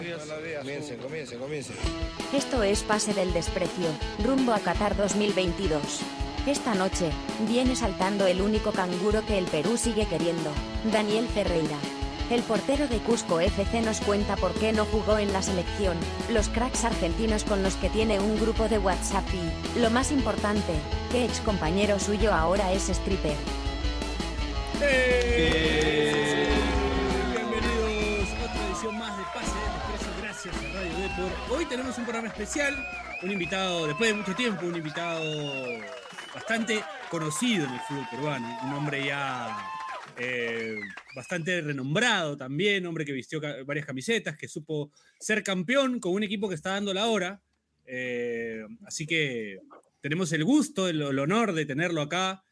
Comiencen, comiencen, comiencen. Esto es Pase del Desprecio, rumbo a Qatar 2022. Esta noche, viene saltando el único canguro que el Perú sigue queriendo, Daniel Ferreira. El portero de Cusco FC nos cuenta por qué no jugó en la selección, los cracks argentinos con los que tiene un grupo de WhatsApp y, lo más importante, que ex compañero suyo ahora es stripper. Bienvenidos gracias a Radio Depor. Hoy tenemos un programa especial, un invitado, después de mucho tiempo, un invitado bastante conocido en el fútbol peruano, un hombre ya eh, bastante renombrado también, hombre que vistió varias camisetas, que supo ser campeón con un equipo que está dando la hora. Eh, así que tenemos el gusto, el, el honor de tenerlo acá.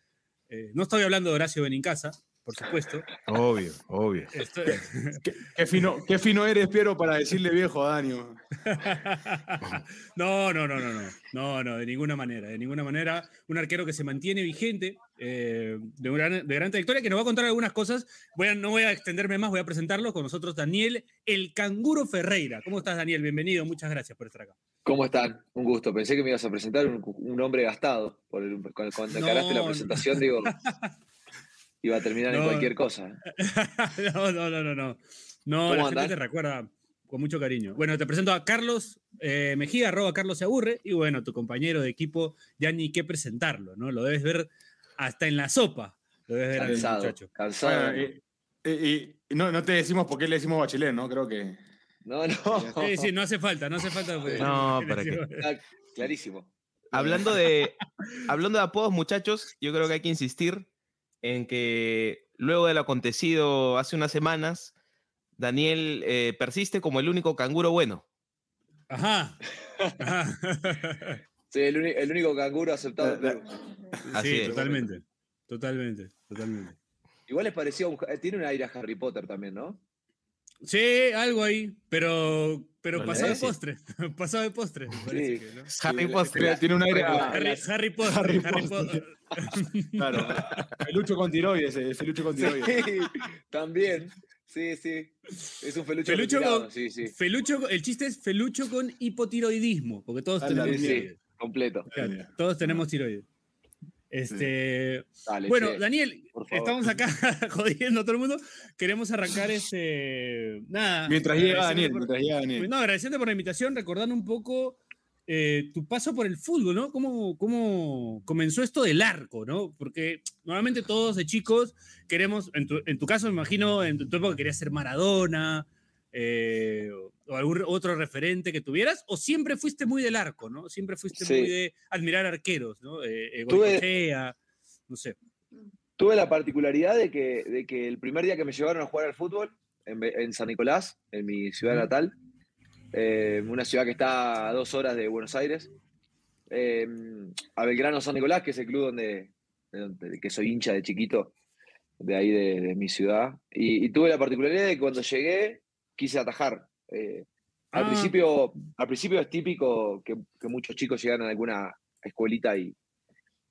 Eh, no estoy hablando de Horacio Benincasa, por supuesto. Obvio, obvio. Estoy- Qué, qué fino, qué fino eres, Piero, para decirle viejo a Dani. man. no, no, no, no, no, no, no, de ninguna manera, de ninguna manera. Un arquero que se mantiene vigente, eh, de, gran, de gran trayectoria, que nos va a contar algunas cosas. Voy a- no voy a extenderme más, voy a presentarlo con nosotros, Daniel, el canguro Ferreira. ¿Cómo estás, Daniel? Bienvenido, muchas gracias por estar acá. ¿Cómo están? Un gusto. Pensé que me ibas a presentar un, un hombre gastado. Por el- cuando No, encaraste la no. presentación, digo, iba a terminar en cualquier cosa. no, no, no, no, no. No, ¿Cómo la gente te recuerda con mucho cariño. Bueno, te presento a Carlos eh, Mejía, arroba Carlos se aburre, y bueno, tu compañero de equipo, ya ni qué presentarlo, ¿no? Lo debes ver hasta en la sopa. Lo debes ver Cansado. muchacho. Cansado. Bueno, y, y- y no, no te decimos por qué le decimos bachelet, ¿no? Creo que. no, no. Sí, sí, no hace falta, no hace falta. pues. No, ¿para qué? Está clarísimo. Hablando de, hablando de apodos, muchachos, yo creo que hay que insistir en que luego del acontecido hace unas semanas, Daniel eh, persiste como el único canguro bueno. Ajá. Ajá. Sí, el, único canguro aceptado. Así sí, es. totalmente. Totalmente, totalmente. Igual les parecía un, eh, tiene un aire a Harry Potter también, ¿no? Sí, algo ahí, pero, pero pasado de postre. pasado de postre. me parece Sí. que, ¿no? Harry Sí, Potter. la- Tiene un aire a- Harry, Harry Potter. Harry Harry Potter. Potter. Claro. Felucho con tiroides, eh, felucho con tiroides. Sí, también. Sí, sí. Es un felucho, Felucho con- Sí, sí. Felucho, el chiste es felucho con hipotiroidismo, porque todos tenemos Sí, sí. tiroides. Completo. Claro, todos tenemos tiroides. Este, Dale, bueno, che. Daniel, estamos acá jodiendo a todo el mundo. Queremos arrancar este. Nada. Mientras llega Daniel, por- mientras llega Daniel. No, agradeciendo por la invitación, recordando un poco eh, tu paso por el fútbol, ¿no? ¿Cómo, ¿Cómo comenzó esto del arco, ¿no? Porque normalmente todos de chicos queremos, en tu, en tu caso me imagino, en tu, tu época querías ser Maradona eh, o, algún otro referente que tuvieras, o siempre fuiste muy del arco, ¿no? Siempre fuiste Sí. muy de admirar arqueros, ¿no? Eh, Tuve- no sé. Tuve la particularidad de que, de que el primer día que me llevaron a jugar al fútbol, en, en San Nicolás, en mi ciudad natal, eh, una ciudad que está a dos horas de Buenos Aires, eh, a Belgrano San Nicolás, que es el club donde, de donde- que soy hincha de chiquito, de ahí de, de mi ciudad. Y, y tuve la particularidad de que cuando llegué quise atajar. Eh, al, Ah. principio, al principio es típico que, que muchos chicos llegan a alguna escuelita y,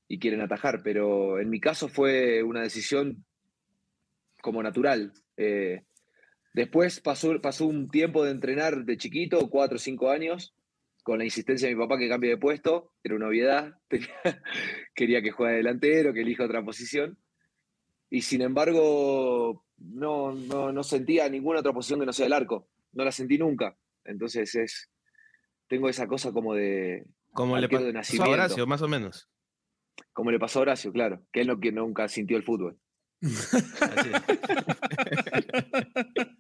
y quieren atajar, pero en mi caso fue una decisión como natural. Eh, después pasó, pasó un tiempo de entrenar de chiquito, cuatro o cinco años, con la insistencia de mi papá que cambie de puesto, era una obviedad, tenía- quería que juegue delantero, que elija otra posición, y sin embargo no, no, no sentía ninguna otra posición que no sea el arco, no la sentí nunca, entonces es, tengo esa cosa como de, Como le pasó a. Horacio, más o menos. como le pasó a Horacio, claro, que él no, que nunca sintió el fútbol. Así es.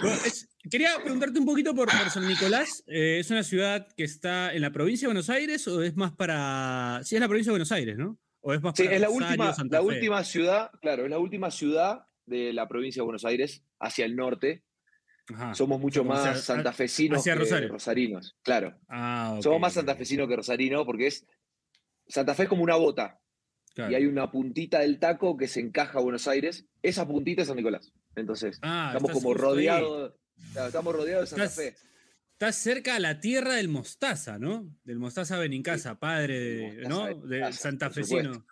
Bueno, es- quería preguntarte un poquito por, por San Nicolás. Eh, ¿Es una ciudad que está en la provincia de Buenos Aires o es más para. Sí, es la provincia de Buenos Aires, ¿no? ¿O es más Sí, para es la Rosario, última, Santa la Fe? última ciudad, claro, es la última ciudad de la provincia de Buenos Aires hacia el norte. Ajá. Somos mucho más santafesinos que Rosario. rosarinos, claro. Ah, Somos más ok, santafesinos que rosarinos porque es Santa Fe es como una bota claro. y hay una puntita del taco que se encaja a Buenos Aires. Esa puntita es San Nicolás. Entonces, Ah, estamos como rodeados, claro, estamos rodeados de Santa Estás- Fe. Estás cerca a la tierra del Mostaza, ¿no? Del Mostaza Benincasa, padre de, Mostaza ¿no? De santafesino.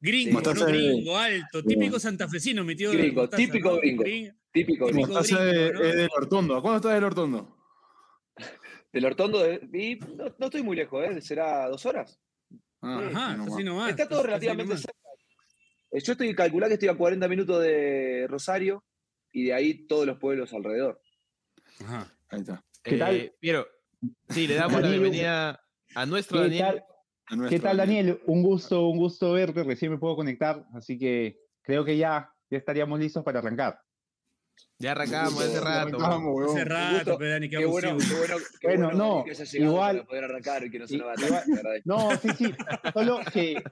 Gringo, Sí. ¿no? Mostaza de- Gringo, alto, típico santafesino, mi tío. Gringo, Mostaza, típico ¿no? gringo. Gring- Típico. Gringo, de- ¿no? es del Hortondo. ¿A cuándo estás del Hortondo? Del Hortondo. de- y no, no estoy muy lejos, ¿eh? Será dos horas. Ah, Ajá, no así más. nomás. Está todo relativamente cerca. Eh, Yo estoy calculando que estoy a 40 minutos de Rosario y de ahí todos los pueblos alrededor. Ajá. Ahí está. ¿Qué tal? Eh, Piero, sí, le damos la Daniel, bienvenida a nuestro ¿Qué Daniel. tal, A nuestro ¿Qué tal, Daniel? Un gusto, un gusto verte. Recién me puedo conectar, así que creo que ya, ya estaríamos listos para arrancar. Ya arrancamos hace Ya rato. Hace rato, pero Dani, qué Qué bueno, qué bueno, qué Bueno, bueno, no, que igual- para poder arrancar y que no se i- nos va a igual- te agradezco. No, sí, sí. Solo que,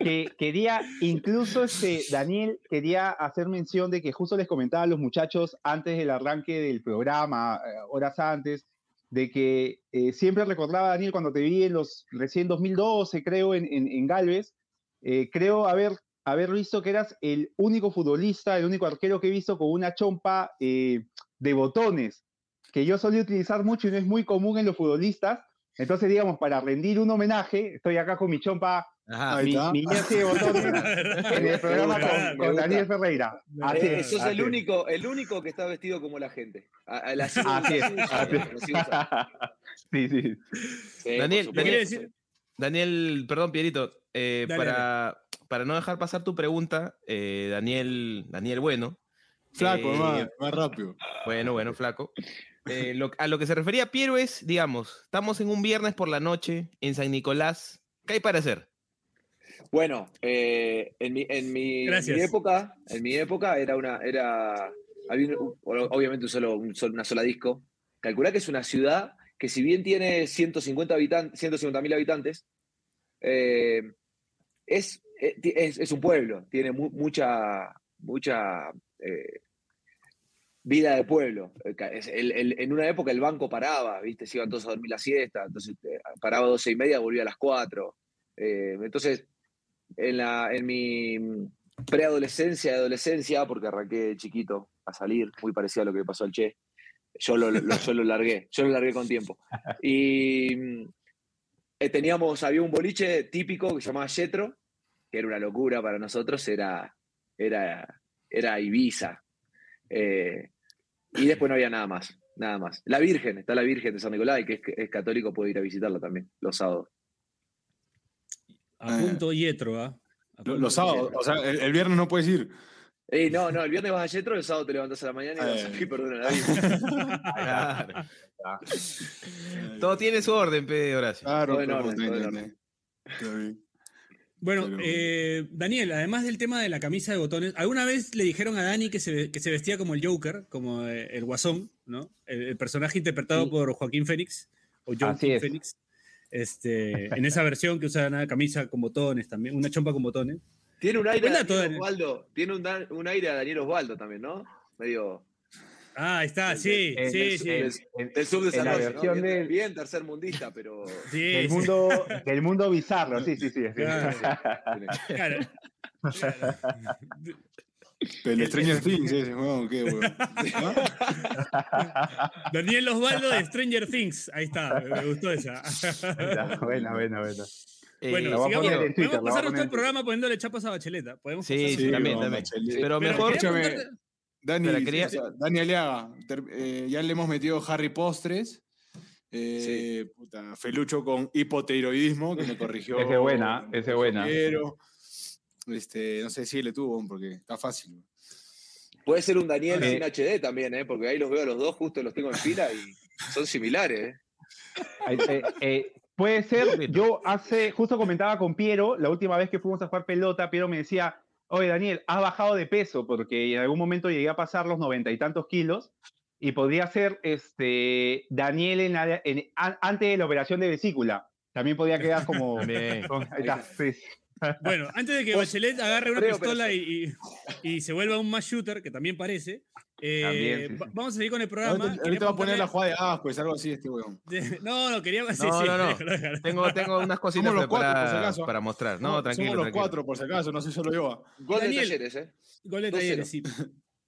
que quería, incluso este, Daniel quería hacer mención de que justo les comentaba a los muchachos antes del arranque del programa, eh, horas antes, de que eh, siempre recordaba, Daniel, cuando te vi en los recién 2012, creo, en, en, en Galvez, eh, creo haber, haber visto que eras el único futbolista, el único arquero que he visto con una chompa eh, de botones, que yo solía utilizar mucho y no es muy común en los futbolistas. Entonces, digamos, para rendir un homenaje, estoy acá con mi chompa, Ajá. Mi, mi jersey de botones en el programa gusta, con. Daniel Ferreira. Así Eh, es, sos así el es. único, el único que está vestido como la gente. A- a- la sigo- Así. Sí, sí. Sí, Daniel, Daniel, perdón, Pierito, eh, Dale, para, para no dejar pasar tu pregunta, eh, Daniel, Daniel Bueno. Flaco, eh, más, más rápido. Bueno, bueno, flaco. Eh, lo- a lo que se refería Piero es, digamos, estamos en un viernes por la noche en San Nicolás. ¿Qué hay para hacer? Bueno, eh, en, mi, en, mi, en Gracias. mi época, en mi época era una, era, había un- obviamente un solo, un solo- una sola disco. Calculá que es una ciudad que si bien tiene 150 habitantes, 150 mil habitantes, eh, es, es, es un pueblo, tiene mu- mucha, mucha eh, vida de pueblo. Eh, en una época el banco paraba, ¿viste? Se iban todos a dormir la siesta, entonces eh, paraba a 12 y media, volvía a las 4. Eh, entonces, en, la, en mi preadolescencia adolescencia, porque arranqué chiquito a salir, muy parecido a lo que pasó al Che, yo lo, yo lo largué, yo lo largué con tiempo. Y mm, eh, teníamos, había un boliche típico que se llamaba Yetro, que era una locura para nosotros, era, era, era Ibiza. Eh, y después no había nada más, nada más. La Virgen, está la Virgen de San Nicolás, y que es, es católico, puede ir a visitarla también, los sábados. a punto Yetro, ¿ah? Los sábados, o sea, el, el viernes no puedes ir. Eh, no, no, el viernes vas a Yetro, el sábado te levantas a la mañana y vas a Eh. pedir perdón a la vida. Claro. Todo tiene su orden, P. Horacio. Claro, Todo en orden, todo en orden. está bien. Bueno, Pero- eh, Daniel, además del tema de la camisa de botones, ¿alguna vez le dijeron a Dani que se, ve- que se vestía como el Joker, como eh, el Guasón, ¿no? El, el personaje interpretado Sí. por Joaquín Phoenix, o Así Joaquín es. Phoenix, este, en esa versión que usa una camisa con botones también, una chompa con botones. Tiene un aire a Daniel Dani. Osvaldo, tiene un, un aire a Daniel Osvaldo también, ¿no? Medio Ah, ahí está, sí, En- sí, en- sí. en- del en la subdesarrollo, ¿no? versión Bien, del- bien tercermundista, pero sí, del sí, mundo, del mundo bizarro, sí, sí, sí. Claro. claro. El Stranger Things, ese, weón, qué, weón. Daniel Osvaldo de Stranger Things, ahí está, me, gustó esa. buena, buena, buena. Eh, Bueno, sigamos. Twitter, Podemos la voy a pasar todo el programa poniéndole chapas a Bacheleta. Podemos Sí, pasar- sí, Sí, también, también. Pero Pero mejor, Escúchame. Dani, quería- o sea, Dani Aliaga, ter- eh, ya le hemos metido Harry Postres. eh, puta, Felucho con hipotiroidismo, que me corrigió. Ese es buena, ese es buena. Pero, este, no sé si le tuvo, porque está fácil. puede ser un Daniel Eh. sin HD también, ¿eh? Porque ahí los veo a los dos, justo los tengo en fila y son similares, ¿eh? Eh, eh, puede ser, yo hace, justo comentaba con Piero, la última vez que fuimos a jugar pelota, Piero me decía, oye Daniel, has bajado de peso, porque en algún momento llegué a pasar los noventa y tantos kilos, y podría ser este, Daniel en la- en- an- antes de la operación de vesícula. También podría quedar como... También. con- ahí está, sí. Bueno, antes de que Bachelet agarre una creo, pistola y, y- y se vuelva un mass shooter, que también parece, eh, También, sí, va- sí. vamos a seguir con el programa. Ahorita, va a poner la jugada de asco, es algo así este weón. No, no, quería... sí, No, sí, no, no. Tengo, tengo unas cositas Somos los cuatro, por si acaso. para mostrar. No, Somos- tranquilo. Somos los tranquilo. cuatro, por si acaso, no sé solo yo. Gol de talleres, ¿eh? Gol de 2-0. Talleres, sí.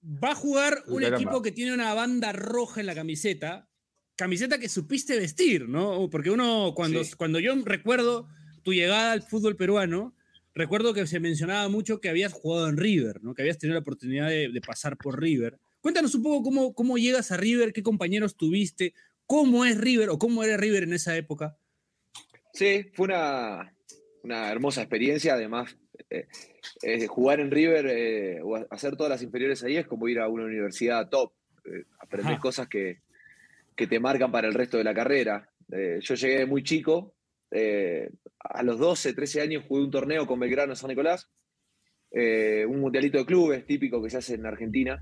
Va a jugar un equipo que tiene una banda roja en la camiseta. Camiseta que supiste vestir, ¿no? Porque uno, cuando, Sí. cuando yo recuerdo tu llegada al fútbol peruano, recuerdo que se mencionaba mucho que habías jugado en River, ¿no? Que habías tenido la oportunidad de, de pasar por River. Cuéntanos un poco cómo, cómo llegas a River, qué compañeros tuviste, cómo es River o cómo era River en esa época. Sí, fue una, una hermosa experiencia. Además, eh, eh, jugar en River eh, o hacer todas las inferiores ahí es como ir a una universidad top. Aprender Ajá. cosas que, que te marcan para el resto de la carrera. Yo llegué muy chico. a los 12, 13 años jugué un torneo con Belgrano San Nicolás. un mundialito de clubes típico que se hace en Argentina,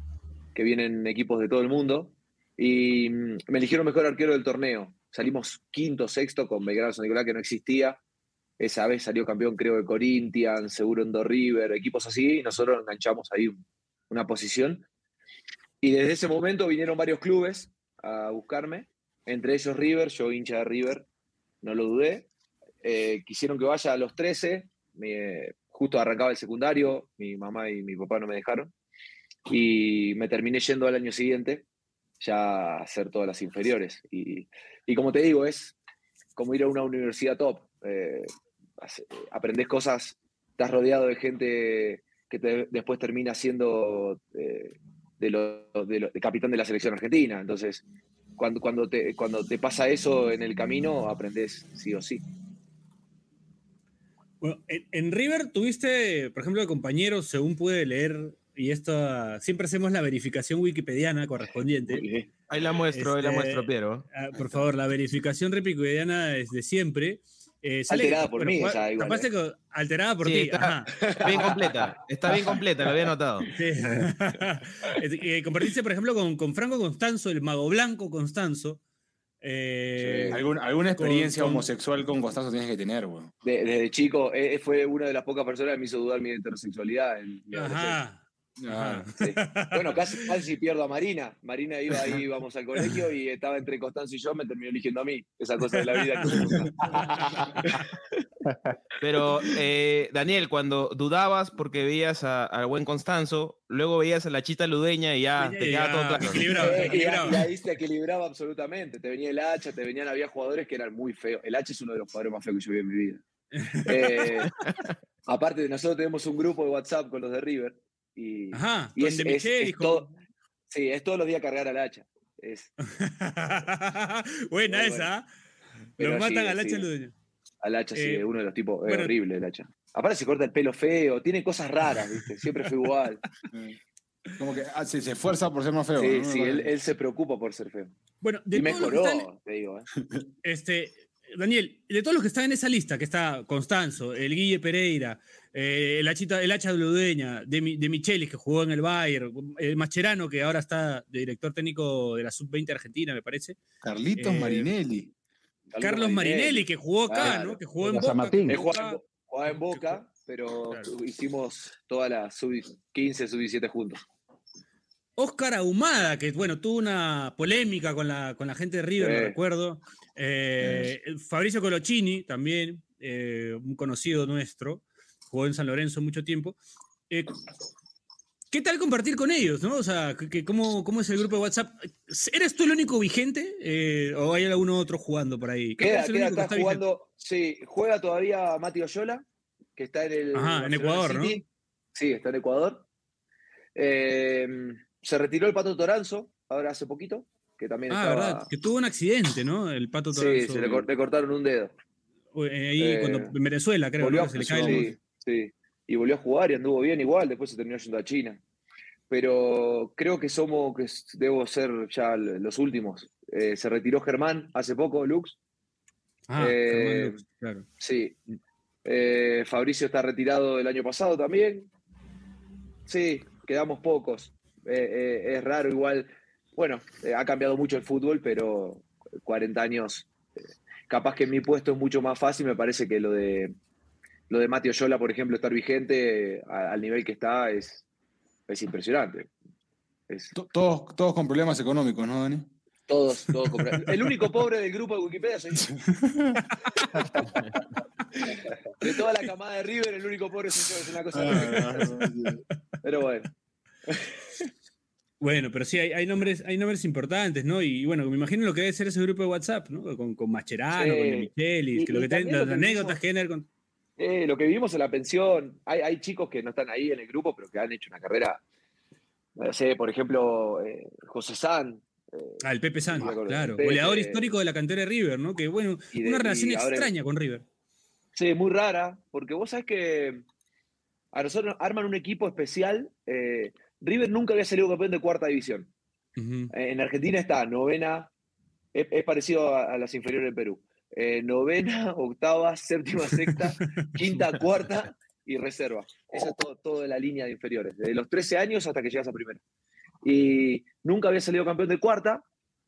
que vienen equipos de todo el mundo. Y mm, me eligieron mejor arquero del torneo. Salimos quinto, sexto con Belgrano San Nicolás, que no existía. Esa vez salió campeón, creo, de Corinthians, seguro en Do River, equipos así, y nosotros enganchamos ahí un- una posición. Y desde ese momento vinieron varios clubes a buscarme, entre ellos River, yo hincha de River, no lo dudé. Eh, quisieron que vaya a los 13, me- justo arrancaba el secundario, mi mamá y mi papá no me dejaron, y me terminé yendo al año siguiente ya a hacer todas las inferiores. Y, y como te digo, es como ir a una universidad top. Eh, aprendés cosas, estás rodeado de gente que después termina siendo eh, de, lo- de capitán de la selección argentina. Entonces, cuando, cuando, te, cuando te pasa eso en el camino, aprendés sí o sí. Bueno, en, en River tuviste, por ejemplo, de compañeros, según pude leer, y esto siempre hacemos la verificación wikipediana correspondiente. Ahí la muestro, ahí la Este, muestro, Piero. Ah, por favor, la verificación wikipediana es de siempre. Eh, sale- Alterada por mí, bueno, esa igual, capaz eh. que- alterada por Sí, ti. está- ajá. Bien completa, está bien completa, lo había notado. Sí. Eh, compartiste, por ejemplo, con, con Franco Constanzo, el mago blanco Constanzo. Eh, Algún- alguna experiencia con- homosexual con Constanzo tienes que tener. De- desde chico, eh, fue una de las pocas personas que me hizo dudar mi heterosexualidad. En mi adolescencia. Ajá. Ah, Sí. Bueno, casi, casi pierdo a Marina. Marina iba ahí, íbamos al colegio y estaba entre Constanzo y yo, me terminó eligiendo a mí. Esa cosa de la vida. que me gusta. Pero, eh, Daniel, cuando dudabas porque veías a- al buen Constanzo, luego veías a la chita ludeña y ya te quedaba todo claro. equilibrado, Eh, y, equilibrado. y ahí se equilibraba absolutamente. Te venía el hacha, te venían, había jugadores que eran muy feos. El hacha es uno de los jugadores más feos que yo vi en mi vida. Eh, aparte, nosotros tenemos un grupo de WhatsApp con los de River. Y, Ajá, y es, De es- Michelis, es con- todo- sí, es todos los días cargar al hacha. Es, Buena esa. ¿ah? Pero Lo matan sí, al hacha sí. ludeño. al hacha, sí, Eh, es uno de los tipos, es bueno. horrible el hacha. Aparte se corta el pelo feo, tiene cosas raras, ¿viste? Siempre fue igual. Como que ah, se, se esfuerza por ser más feo. Sí, ¿no? sí, él, él se preocupa por ser feo. Bueno, de y mejoró, están, te digo. ¿eh? este, Daniel, de todos los que están en esa lista, que está Constanzo, el Guille Pereira, eh, el, Hachita, el Hacha Ludeña, de, de Michelis, que jugó en el Bayern, el Mascherano, que ahora está de director técnico de la Sub-20 Argentina, me parece. Carlitos Eh, Marinelli. Carlos Marinelli, que jugó acá, Claro. ¿no? Que jugó en Boca. Martín. jugaba, en jugaba Boca, pero Claro. hicimos toda la sub-15, sub-17 juntos. Oscar Ahumada, que bueno, tuvo una polémica con la, con la gente de River, lo Sí. recuerdo. Eh, Fabricio Colocini, también, eh, un conocido nuestro, jugó en San Lorenzo mucho tiempo. Eh, ¿Qué tal compartir con ellos? ¿no? O sea, que- ¿cómo, ¿cómo es el grupo de WhatsApp? ¿Eres tú el único vigente eh, o hay alguno otro jugando por ahí? Queda, es el queda, único que está vigente. jugando, sí, juega todavía Mati Oyola, que está en el Ajá, en Barcelona Ecuador, ¿no? Sí, está en Ecuador. Eh, se retiró el Pato Toranzo, ahora hace poquito, que también Ah, estaba... verdad, que tuvo un accidente, ¿no? El Pato Sí, Toranzo. se le, cor- le cortaron un dedo. eh, ahí eh, cuando, en Venezuela, creo, volvió ¿no? se le cae el- sí, sí. Y volvió a jugar y anduvo bien igual, después se terminó yendo a China. Pero creo que somos, que debo ser ya los últimos. Eh, se retiró Germán hace poco, Lux. Ah, Germán Lux, claro. Sí. Fabricio está retirado del año pasado también. Sí, quedamos pocos. Es raro igual. Bueno, eh, ha cambiado mucho el fútbol, pero 40 años. eh, capaz que mi puesto es mucho más fácil. Me parece que lo de lo de Mateo Yola, por ejemplo, estar vigente a- al nivel que está es, es impresionante. Es- To- Todos, todos con problemas económicos, ¿no, Dani? todos, todos compra- El único pobre del grupo de Wikipedia soy yo. De toda la camada de River, el único pobre soy yo. Es una cosa. terrible. Pero bueno. Bueno, pero sí, hay, hay nombres, hay nombres importantes, ¿no? Y bueno, me imagino lo que debe ser ese grupo de WhatsApp, ¿no? Con, con Mascherano, Sí. con Michelis, Y- que lo que las lo anécdotas que con. Eh, lo que vivimos en la pensión, hay, hay chicos que no están ahí en el grupo, pero que han hecho una carrera no sé, por ejemplo, eh, José San. eh, Ah, el Pepe San, claro. Pepe, Goleador histórico de la cantera de River, ¿no? Que bueno, de- una relación extraña con River. Sí, muy rara, porque vos sabés que a nosotros nos arman un equipo especial. eh, River nunca había salido campeón de cuarta división. Eh, En Argentina está novena, es, es parecido a, a las inferiores de Perú. Eh, novena, octava, séptima, sexta, quinta, cuarta y reserva. Esa es todo, todo de la línea de inferiores, desde los 13 años hasta que llegas a primera. Y nunca había salido campeón de cuarta,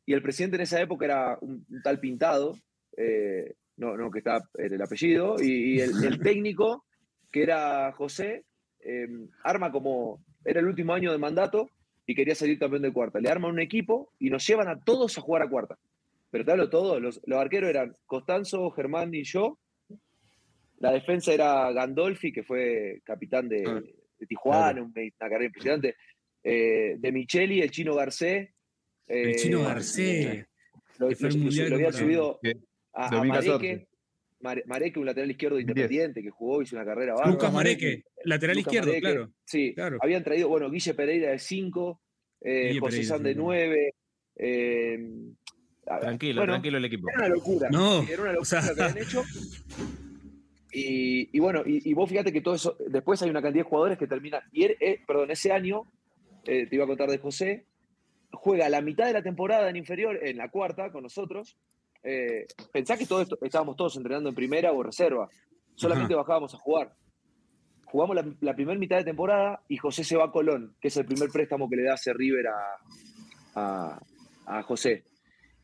y el presidente en esa época era un, un tal Pintado, eh, no, no, que está en el apellido, y, y el, el técnico, que era José, eh, arma como, era el último año de mandato, y quería salir campeón de cuarta. Le arman un equipo y nos llevan a todos a jugar a cuarta. Pero te hablo todo, los, los arqueros eran Costanzo, Germán y yo. La defensa era Gandolfi, que fue capitán de, Ah, de Tijuana, un- una carrera impresionante. Eh, de Micheli, el chino Garcé. El eh, chino Garcé. Lo, lo- el lo- lo habían contra- subido a, a 2014. Mareque. Mare- Mareque, un lateral izquierdo independiente que jugó, hizo una carrera Lucas bárbara. Mareque, lateral Lucas izquierdo, Mareque, claro. Sí, Claro. habían traído, bueno, Guille Pereira de 5, Guille José Pereira, San de sí. 9. Tranquilo, bueno, tranquilo el equipo. Era una locura. No, Era una locura o sea- lo que habían hecho. Y, y bueno, y, y vos fíjate que todo eso, después hay una cantidad de jugadores que terminan, y er- eh, perdón, ese año, eh, te iba a contar de José, juega la mitad de la temporada en inferior, en la cuarta, con nosotros. Eh, pensá que todo esto, estábamos todos entrenando en primera o reserva, solamente bajábamos a jugar. Jugamos la, la primera mitad de temporada y José se va a Colón, que es el primer préstamo que le da hace River a, a, a José.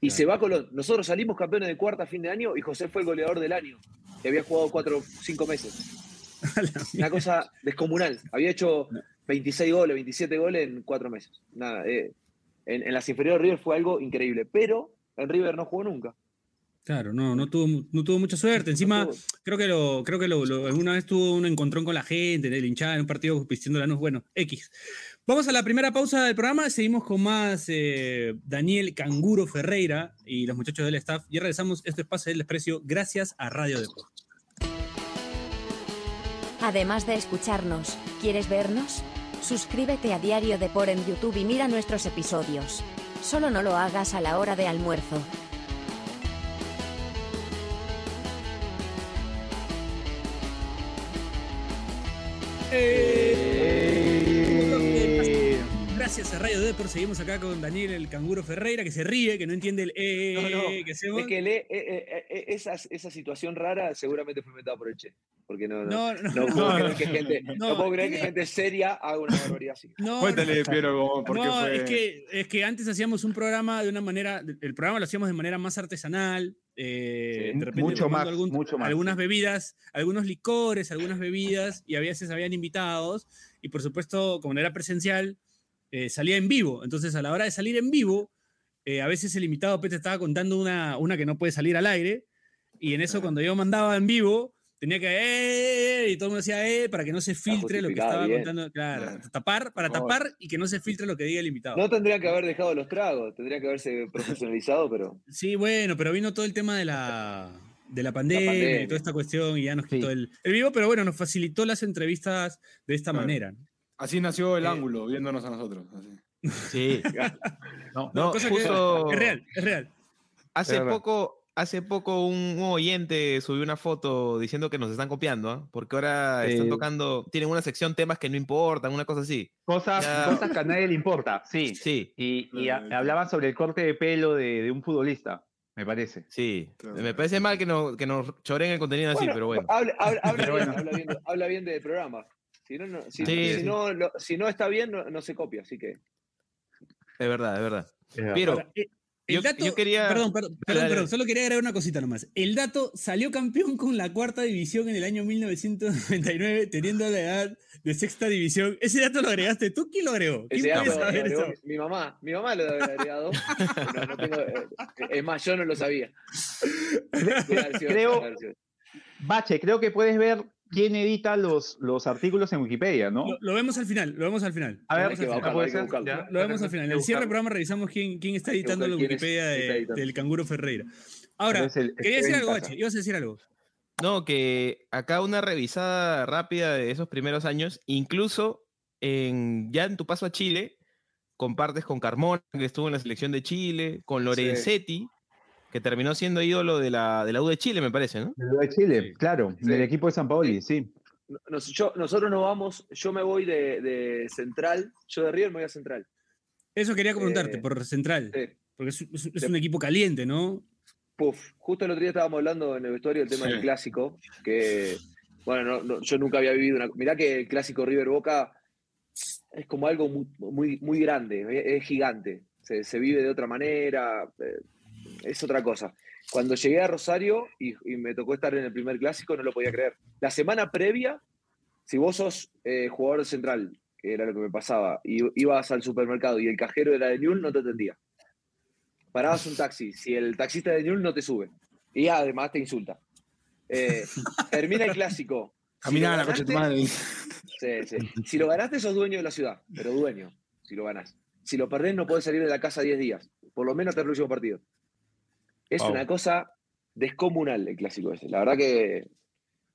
Y se va a Colón. Nosotros salimos campeones de cuarta a fin de año y José fue el goleador del año, que había jugado cuatro, cinco meses. Una cosa descomunal. Había hecho 26 goles, 27 goles en cuatro meses. Nada, eh, en, en las inferiores de River fue algo increíble, pero en River no jugó nunca. Claro, no, no tuvo, no tuvo mucha suerte. Encima, No creo que lo, creo que lo, lo- alguna vez tuvo un encontrón con la gente, el hinchada en un partido vistiendo la luz. Bueno, X. Vamos a la primera pausa del programa. Seguimos con más eh, Daniel Canguro Ferreira y los muchachos del staff. Y regresamos. Esto es Pase del Desprecio gracias a Radio Deport. Además de escucharnos, ¿quieres vernos? Suscríbete a Diario Depor en YouTube y mira nuestros episodios. Solo no lo hagas a la hora de almuerzo. Eh, Gracias a Radio Deport. Seguimos acá con Daniel el Canguro Ferreira, que se ríe, que no entiende el eh, No, no, que hacemos. Es que le- eh, eh, eh, esa, esa situación rara seguramente fue inventada por el Che. Porque no, no, No, no, no puedo no, creer que gente, no, no, puedo creer que gente seria haga una barbaridad así. no, Cuéntale, Piero, cómo- por qué no, fue. es que, es que antes hacíamos un programa de una manera, el programa lo hacíamos de manera más artesanal, eh, Sí, de repente mucho más, algún- mucho más, algunas bebidas, algunos licores, algunas bebidas, y a veces habían invitados, y por supuesto, como no era presencial, eh, salía en vivo. Entonces, a la hora de salir en vivo, eh, a veces el invitado pues, te estaba contando una, una que no puede salir al aire, y en eso, cuando yo mandaba en vivo, tenía que, "Eh", y todo el mundo decía, eh, para que no se filtre lo que estaba bien. contando. Claro, tapar, para tapar y que no se filtre lo que diga el invitado. No tendrían que haber dejado los tragos, tendrían que haberse profesionalizado, pero Sí, bueno, pero vino todo el tema de la, de la pandemia, y pandemia. toda esta cuestión y ya nos Sí. quitó el, el vivo, pero bueno, nos facilitó las entrevistas de esta Claro. manera. Así nació el Eh, ángulo, viéndonos a nosotros. así. Sí. no, No, Cosa que justo es real, es real. hace poco, hace poco un, un oyente subió una foto diciendo que nos están copiando, ¿ah? porque ahora están Eh. tocando, tienen una sección temas que no importan, una cosa así. Cosas, Ya. cosas que a nadie le importa, sí. Sí, Y, y a- Claro. hablaban sobre el corte de pelo de, de un futbolista, me parece. sí. Claro. Me parece mal que nos, que nos choren el contenido así, pero bueno. Habla, habla- habla Pero bien, bueno. habla bien de- habla bien del programa. Si no, no- si, Sí, si sí. no, lo- si no está bien, no, no se copia, así que. Es verdad, es verdad. Pero Ahora, eh, el yo- dato, yo quería- Perdón, perdón, Dale, perdón, dale. perdón, solo quería agregar una cosita nomás. El dato salió campeón con la cuarta división en el año 1999, teniendo la edad de sexta división. Ese dato lo agregaste tú, ¿quién lo agregó? ¿Quién Ese puede dato lo saber agregó eso? mi, mi mamá. Mi mamá lo haber agregado. No, no tengo, eh, es más, yo no lo sabía. Creo-. Bache, creo que puedes ver quién edita los, los artículos en Wikipedia, ¿no? Lo, lo vemos al final, lo vemos al final. A Lo ver, vemos hay al que final. Lo vemos al final. En el cierre del programa revisamos quién, quién está editando la buscar Wikipedia de- del canguro Ferreira. Ahora, el- quería decir algo. Bache. Ibas a decir algo. No, que acá una revisada rápida de esos primeros años, incluso en, ya en tu paso a Chile, compartes con Carmona, que estuvo en la selección de Chile, con Lorenzetti, que terminó siendo ídolo de la, de la U de Chile, me parece, ¿no? De Chile, claro, Sí. del equipo de San Paoli, sí. Nos- yo- nosotros nos vamos, yo me voy de, de Central, yo de River me voy a Central. Eso quería preguntarte, Eh, por Central. Sí. Porque es, es- es un equipo caliente, ¿no? Puf, justo el otro día estábamos hablando en el vestuario del tema Sí. del clásico, que, bueno, no- no, yo nunca había vivido una... Mirá que el clásico River Boca es como algo muy, muy, muy grande, es, es gigante, se, se vive de otra manera, eh, es otra cosa. Cuando llegué a Rosario y, y me tocó estar en el primer clásico, no lo podía creer. La semana previa, si vos sos eh, jugador central, que era lo que me pasaba, y ibas al supermercado y el cajero era de Newell, no te atendía. Parabas un taxi, si el taxista de Newell no te sube. Y además te insulta. Eh, termina el clásico. Si Caminá lo la coche de tu madre. Sí, sí. Si lo ganaste, sos dueño de la ciudad, pero dueño, si lo ganás. Si lo perdés, no podés salir de la casa 10 días, por lo menos hasta el próximo partido. Es Wow. una cosa descomunal el clásico ese. La verdad que,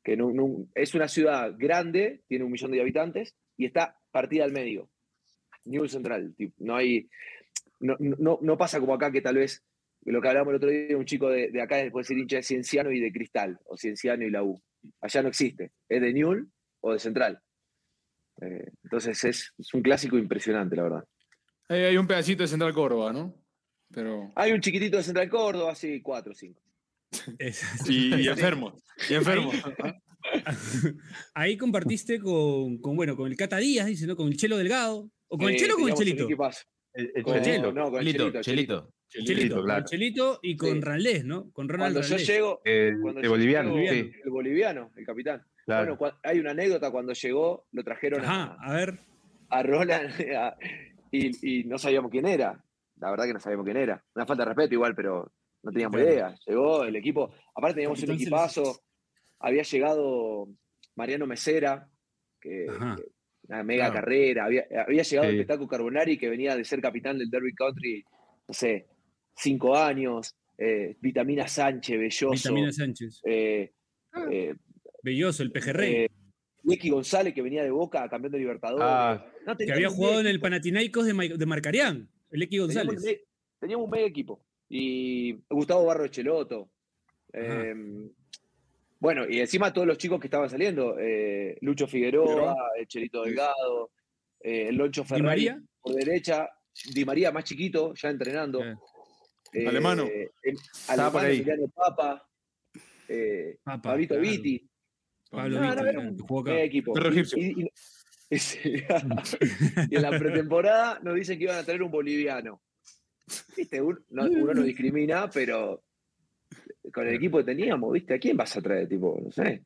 que no- no- es una ciudad grande, tiene un millón de habitantes y está partida al medio. Newell Central. tipo, no hay. No, no, no pasa como acá que tal vez lo que hablamos el otro día, un chico de, de acá puede ser hincha de Cienciano y de Cristal, o Cienciano y la U. Allá no existe. Es de Newell o de Central. Eh, entonces es, es un clásico impresionante, la verdad. Ahí hay un pedacito de Central Córdoba, ¿no? Pero. Hay un chiquitito de Central Córdoba, así cuatro o cinco. Y, y enfermo. Y enfermo. Ahí compartiste con, con, bueno, con el Cata Díaz, dice, ¿no? Con el Chelo Delgado. ¿O con el Eh, Chelo o con el Chelito? El, el Con- Chelo. no, con el Chelito, Chelito, el Chelito. Chelito, Chelito, con claro. el Chelito y con Sí. Ranlés, ¿no? Con Ronald Cuando yo Ranlés. llego, El, cuando el yo boliviano, llego, sí, el boliviano, el capitán. claro. Bueno, hay una anécdota cuando llegó, lo trajeron Ajá, a, a ver. a Roland a- y, y no sabíamos quién era. La verdad que no sabíamos quién era. Una falta de respeto igual, pero no teníamos Claro. idea. Llegó el equipo. Aparte teníamos un equipazo. Había llegado Mariano Mesera, que, que una mega Claro. carrera. Había, había llegado Sí. el Petaco Carbonari, que venía de ser capitán del Derby Country, no sé, cinco años. eh, Vitamina Sánchez, Belloso. Vitamina Sánchez. eh, eh, Belloso, el pejerrey. eh, Nicky González, que venía de Boca, campeón de Libertadores. Ah, No, que había jugado en el. Panathinaikos de, Ma- de Marcarián, el X Teníamos, González. un me- teníamos un mega equipo. Y Gustavo Barro Cheloto. Ajá. eh, bueno, y encima todos los chicos que estaban saliendo. eh, Lucho Figueroa, el Chelito Delgado, eh, el Loncho ¿Di Ferrari María? por derecha, Di María más chiquito, ya entrenando. Eh, eh, Alemano. em- Alemano, ahí. Emiliano Papa, eh, Papa, Pablito claro. Vitti. Pablo No, no, un que jugó acá. mega equipo. Perro Y- egipcio. y- y- sí. y en la pretemporada nos dicen que iban a traer un boliviano. Viste, Un- no- uno no discrimina, pero con el equipo que teníamos, ¿viste? ¿A quién vas a traer? Tipo, no sé.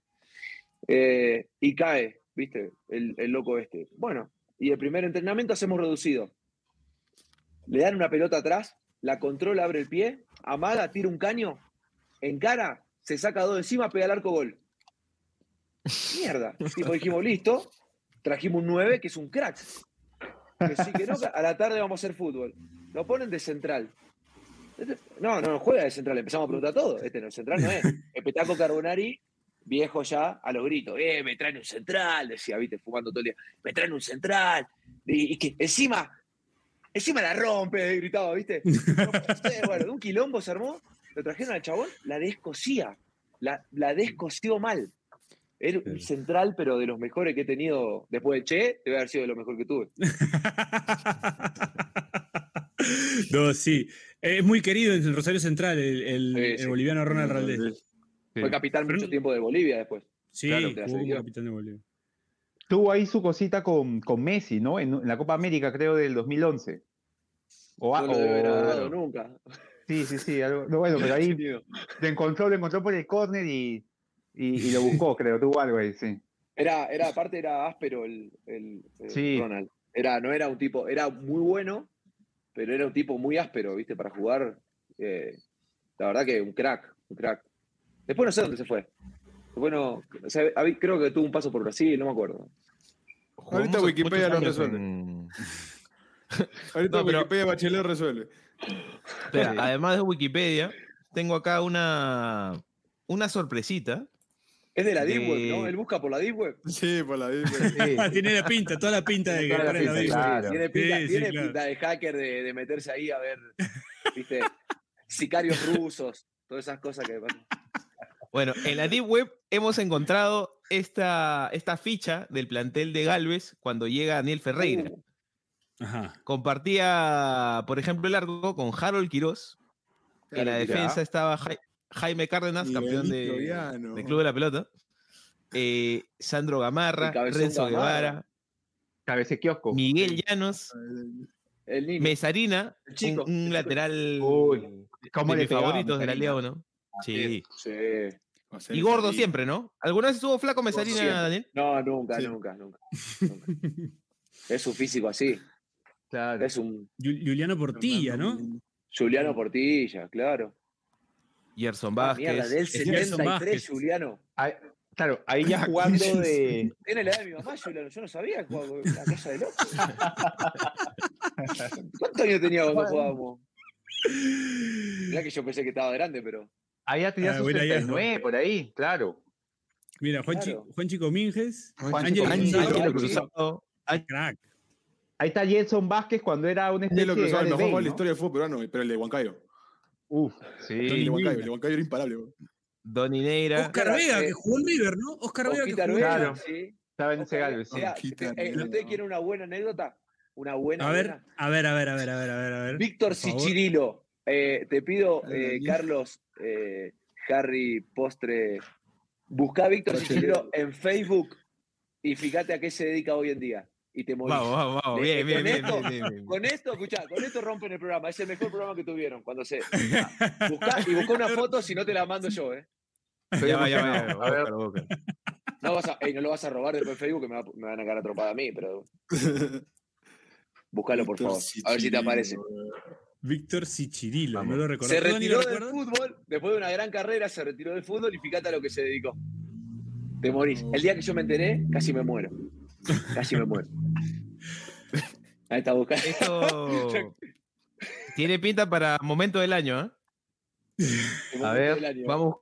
Eh, y cae, ¿viste? El, el loco este. Bueno, y el primer entrenamiento hacemos reducido. Le dan una pelota atrás, la controla, abre el pie, amaga, tira un caño, encara, se saca dos encima, pega al arco gol. Mierda. Tipo, dijimos, listo, trajimos un 9 que es un crack. Que sí, que no, a la tarde vamos a hacer fútbol. Lo ponen de central. Este- No, no, juega de central, empezamos a preguntar todo. Este no, central no es. El Petaco Carbonari, viejo ya, a los gritos. Eh, me traen un central, decía, viste, fumando todo el día. Me traen un central. Y, que encima, encima la rompe, gritaba, viste. No bueno, un quilombo se armó, lo trajeron al chabón, la descosía. La, la descosió mal. Era un central, pero de los mejores que he tenido después de Che, debe haber sido de lo mejor que tuve. no, sí. Es muy querido en el Rosario Central el, el- Sí, el sí. boliviano Ronald Raldés. Fue capitán Pero mucho tiempo de Bolivia después. Sí, Claro, selección. capitán de Bolivia. Tuvo ahí su cosita con, con Messi, ¿no? En, en la Copa América, creo, del 2011. O, No lo o- nunca. Sí, sí, sí. algo- no, bueno, pero ahí lo encontró, lo encontró por el córner y, y, y lo buscó, creo. Tuvo algo ahí, sí. Era, era, aparte era áspero el, el- el Sí. Ronald. Era, no era un tipo, era muy bueno, pero era un tipo muy áspero, ¿viste? Para jugar. eh, la verdad que un crack, un crack. Después no sé dónde se fue. Después no, o sea, habí- creo que tuvo un paso por Brasil, no me acuerdo. Ahorita Wikipedia lo resuelve. en- Ahorita No, pero- Wikipedia Bachelet resuelve. Espera, además de Wikipedia, tengo acá una, una sorpresita Es de la Deep Web, ¿no? Él busca por la Deep Web. Sí, por la Sí. Tiene la pinta, toda la pinta de que la la claro. Tiene pinta, Sí, sí, tiene claro. pinta de hacker de, de meterse ahí a ver, viste, sicarios rusos, todas esas cosas que. Bueno, en la Deep Web hemos encontrado esta, esta ficha del plantel de Galvez cuando llega Daniel Ferreira. Uh, Ajá. Compartía, por ejemplo, el arco con Harold Quiroz. en la Claro, defensa estaba Jaime Cárdenas, campeón de, Club de la Pelota. eh, Sandro Gamarra, Renzo Gamarra. Guevara, Cabece kiosco. Miguel Llanos, el. Mesarina, El chico, un, un lateral Uy, ¿cómo de le mis pegaba, favoritos de la Liga Mesarina? 1. Sí. Sí. O sea, Y gordo sí. siempre, ¿no? ¿Alguna vez estuvo flaco Mesarina. Daniel? No, nunca, Sí. nunca, nunca, nunca. Es su físico así. Claro. Es un Ju- Juliano Portilla, ¿no? Juliano Portilla, claro. Gerson Ah, Vázquez. mierda, del Gerson 73, Vázquez. Juliano. Ahí- claro, ahí ya jugando de. Tiene la edad de mi mamá, Juliano. Yo no sabía que jugaba en la casa de loco. ¿Cuántos años tenía cuando jugábamos? Mirá que yo pensé que estaba grande, pero. Ahí ya tenía Ah, sus bueno, ahí es, ¿no? 39 por ahí, claro. Mira, Juanchi, Claro. Juanchi Juan Ángel Ángel Ángelo Cruzado. Cruzado. crack. Ahí está Jenson Vázquez cuando era una especie Es lo que de usaba el mejor jugador de la historia del fútbol peruano, pero el de Huancayo. Uf, sí. Huancayo, el Huancayo era imparable. bro. Doni Neira. Oscar Vega, eh, que jugó en River, ¿no? Oscar Vega que jugó en sí. Estaba en Eh, eh. ¿Usted quiere una buena anécdota? Una buena. A ver, buena. a ver, a ver, a ver, a ver, a ver, a ver. Víctor. Sichirilo. eh, te pido, eh. Carlos, eh, Harry, postre. Busca a Víctor Sichirilo en Facebook y fíjate a qué se dedica hoy en día. Y te morís. Vamos, vamos, vamos. Le- Bien, bien, esto- bien, bien, bien. Con esto, escuchá, con esto rompen el programa. Es el mejor programa que tuvieron. Cuando se. Buscá, y busca una foto si no te la mando yo, ¿eh? Ya va, ya va, ya va. A ver. No, vas a, ey, no lo vas a robar después en Facebook que me, va- me van a cagar atropada a mí, pero búscalo por favor. A ver si te aparece. Víctor Sichirilo, no lo recuerdo. Se ¿Tú, Dani, retiró del fútbol, después de una gran carrera, se retiró del fútbol y fíjate a lo que se dedicó. Te morís. El día que yo me enteré, casi me muero. Casi me muero. Ahí está buscando. Esto tiene pinta para momento del año, ¿eh? A ver, Vamos a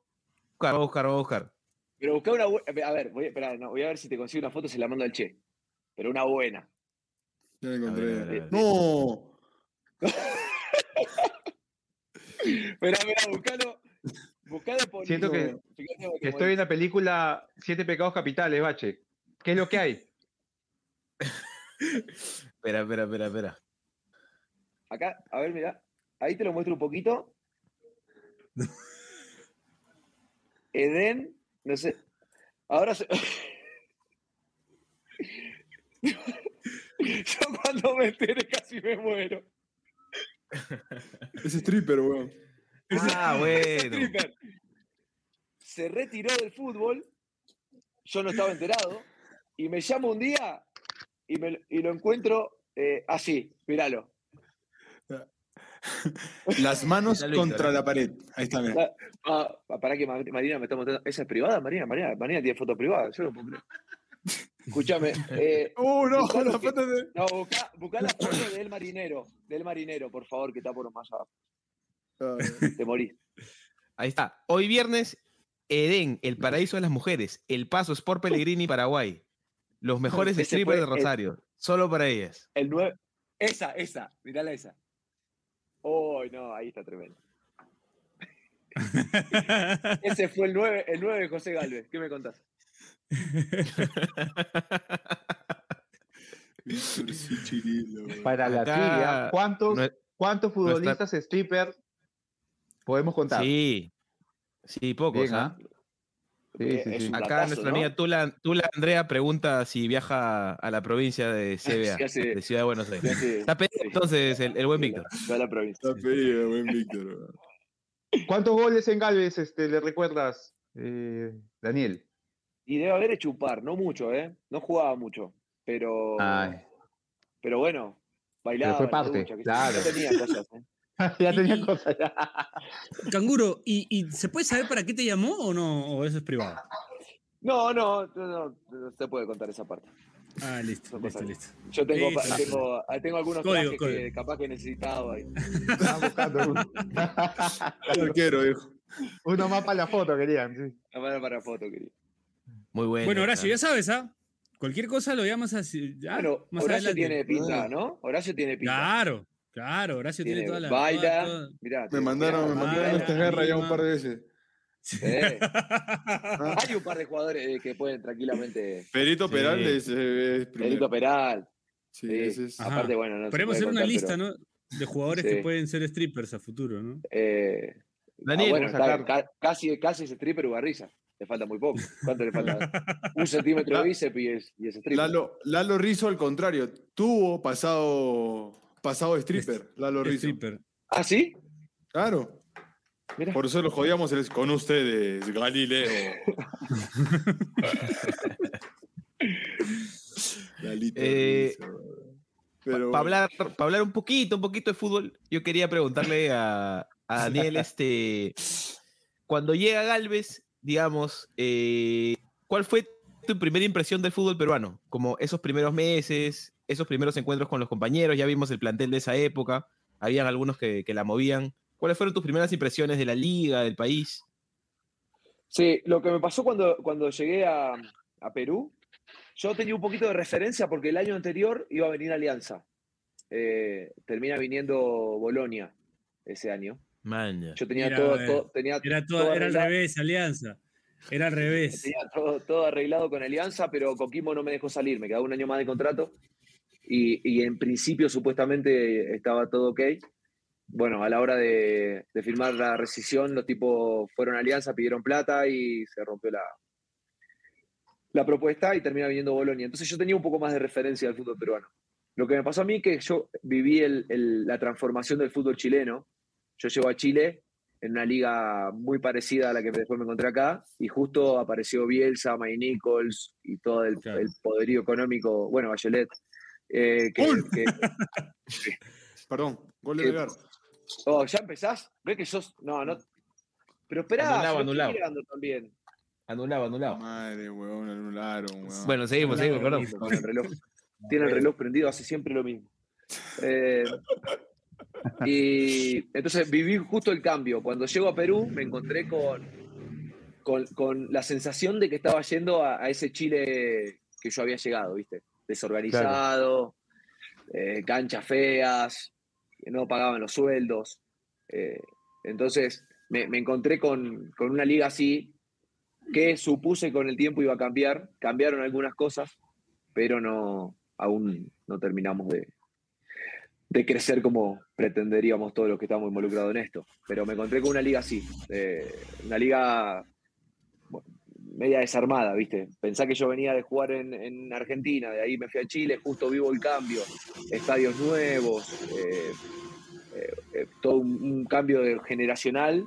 buscar, vamos a buscar, vamos a buscar. Pero busca una buena. A ver, voy, a- no, voy a ver si te consigo una foto, se la mando al Che. Pero una buena. Ya la A ver, a encontré. ver, a ver. No. Espera, espera, buscalo. Buscalo por Siento que estoy en la película Siete Pecados Capitales, Bache. ¿Qué es lo que hay? Espera, espera, espera, espera. Acá, a ver, mira. Ahí te lo muestro un poquito. Eden, no sé. Ahora se- Yo cuando me enteré casi me muero. Es stripper, weón. Ah, bueno. Stripper. Se retiró del fútbol. Yo no estaba enterado. Y me llama un día y, me- y lo encuentro eh, así. Míralo. Las manos contra la pared. Ahí está, mira. Ah, para que Mar- Marina me está mostrando. ¿Esa es privada, Marina? Marina, Marina tiene foto privada. Yo no puedo creer. Escúchame. eh, ¡Oh, no! Buscalo La que- foto de... no, busca, busca la foto del marinero. Del marinero, por favor, que está por más abajo. Ah, Te morís. Ahí está. Hoy viernes, Edén, el paraíso de las mujeres. El Paso Sport Pellegrini, Paraguay. Los mejores Ese strippers fue de el- Rosario. Solo para ellas. El 9. Esa, esa. Mirala esa. Oh, no, ahí está tremendo. Ese fue el 9, el 9 de José Galvez. ¿Qué me contás? Para la Acá trivia, ¿cuántos, no ¿cuántos futbolistas stripper podemos contar? Sí. Sí, pocos. Bien, ¿ah? Sí, sí, Es sí. un Acá nuestra ¿no? amiga Tula, Tula Andrea pregunta si viaja a la provincia de CBA, de Ciudad de Buenos Aires. Está pedido entonces el, el buen Víctor. Toda la provincia. Está pedido, buen Víctor. ¿Cuántos goles en Galvez este, le recuerdas, eh, Daniel? Y debe haber hecho un par, no mucho, ¿eh? No jugaba mucho. Pero. Ay. Pero bueno, bailaba. fue en la parte, ducha, yo. claro. Ya tenía cosas, ¿eh? ya tenía Y- cosas. ya. Canguro, ¿y, y se puede saber para qué te llamó o no? ¿O eso es privado? No, no, no, se puede contar esa parte. Ah, listo, Son listo, listo. Yo tengo, ah, tengo algunos Código, trajes que capaz que necesitaba. ahí. Estaba buscando uno. Arquero, hijo. Uno más para la foto, querían. sí. La mano para foto, querido. Muy bueno. Bueno, Horacio, ya sabes, ¿ah? Cualquier cosa lo llamas así. ya, Bueno, más Horacio adelante. tiene pinta, ¿no? Horacio tiene pinta. Claro, claro, Horacio tiene, Tiene- toda la. baila. toda- toda- Mirá, Me mandaron, me mandaron esta guerra ya un par de veces. Sí. Hay un par de jugadores eh, que pueden tranquilamente. Perito Sí. Perales eh, es primero. Federico Peral. Sí, ese es-. Aparte, bueno, no Podemos hacer una contar, lista, pero, ¿no? De jugadores Sí. que pueden ser strippers a futuro, ¿no? eh, Daniel, ah, bueno, está- sacar- ca- casi, casi es stripper Ugarriza. Le falta muy poco. ¿Cuánto le falta? Un centímetro de bíceps y es, y es stripper. Lalo, Lalo Rizzo, al contrario, tuvo pasado, pasado stripper, Lalo Rizzo. Stripper. ¿Ah, sí? Claro. Mira. Por eso lo jodíamos el- con ustedes, Galileo. Eh. Pero Para hablar, pa hablar un poquito, un poquito de fútbol, yo quería preguntarle a, a Daniel, este, cuando llega Galvez, digamos, eh, ¿cuál fue tu primera impresión del fútbol peruano? Como esos primeros meses, esos primeros encuentros con los compañeros, ya vimos el plantel de esa época, habían algunos que, que la movían. ¿Cuáles fueron tus primeras impresiones de la liga, del país? Sí, lo que me pasó cuando, cuando llegué a, a Perú, yo tenía un poquito de referencia porque el año anterior iba a venir Alianza. Eh, termina viniendo Bolonia ese año. Maña. Yo tenía Mira, todo, todo- tenía Era, todo, todo era al revés, Alianza. Era al revés. tenía todo, todo arreglado con Alianza, pero Coquimbo no me dejó salir, me quedaba un año más de contrato y, y en principio supuestamente estaba todo ok. Bueno, a la hora de, de firmar la rescisión, los tipos fueron a Alianza, pidieron plata y se rompió la, la propuesta y termina viniendo Bolonia. Entonces yo tenía un poco más de referencia del fútbol peruano. Lo que me pasó a mí que yo viví el- el- la transformación del fútbol chileno. Yo llego a Chile en una liga muy parecida a la que después me encontré acá, y justo apareció Bielsa, May Nichols y todo el, Claro. el poderío económico, bueno, Bachelet, eh, que, ¡Gol! que- Perdón, gol de Belgar. oh, ¿ya empezás? ¿Ves que sos? No, no. Pero esperá, Anulado, estoy anulado. mirando también. Anulado, anulado. Madre, weón, anularon, weón. Bueno, seguimos, seguimos, perdón. mismo con el reloj. Tiene el reloj prendido, hace siempre lo mismo. Eh, y entonces viví justo el cambio. Cuando llego a Perú me encontré con, con, con la sensación de que estaba yendo a, a ese Chile que yo había llegado, ¿viste? Desorganizado, eh, canchas feas, que no pagaban los sueldos. Eh, entonces me, me encontré con, con una liga así que supuse con el tiempo iba a cambiar. Cambiaron algunas cosas, pero no, aún no terminamos de, de crecer como pretenderíamos todos los que estamos involucrados en esto. Pero me encontré con una liga así, eh, una liga media desarmada, ¿viste? Pensá que yo venía de jugar en, en Argentina, de ahí me fui a Chile, justo vivo el cambio, estadios nuevos, eh, eh, eh, todo un, un cambio de- generacional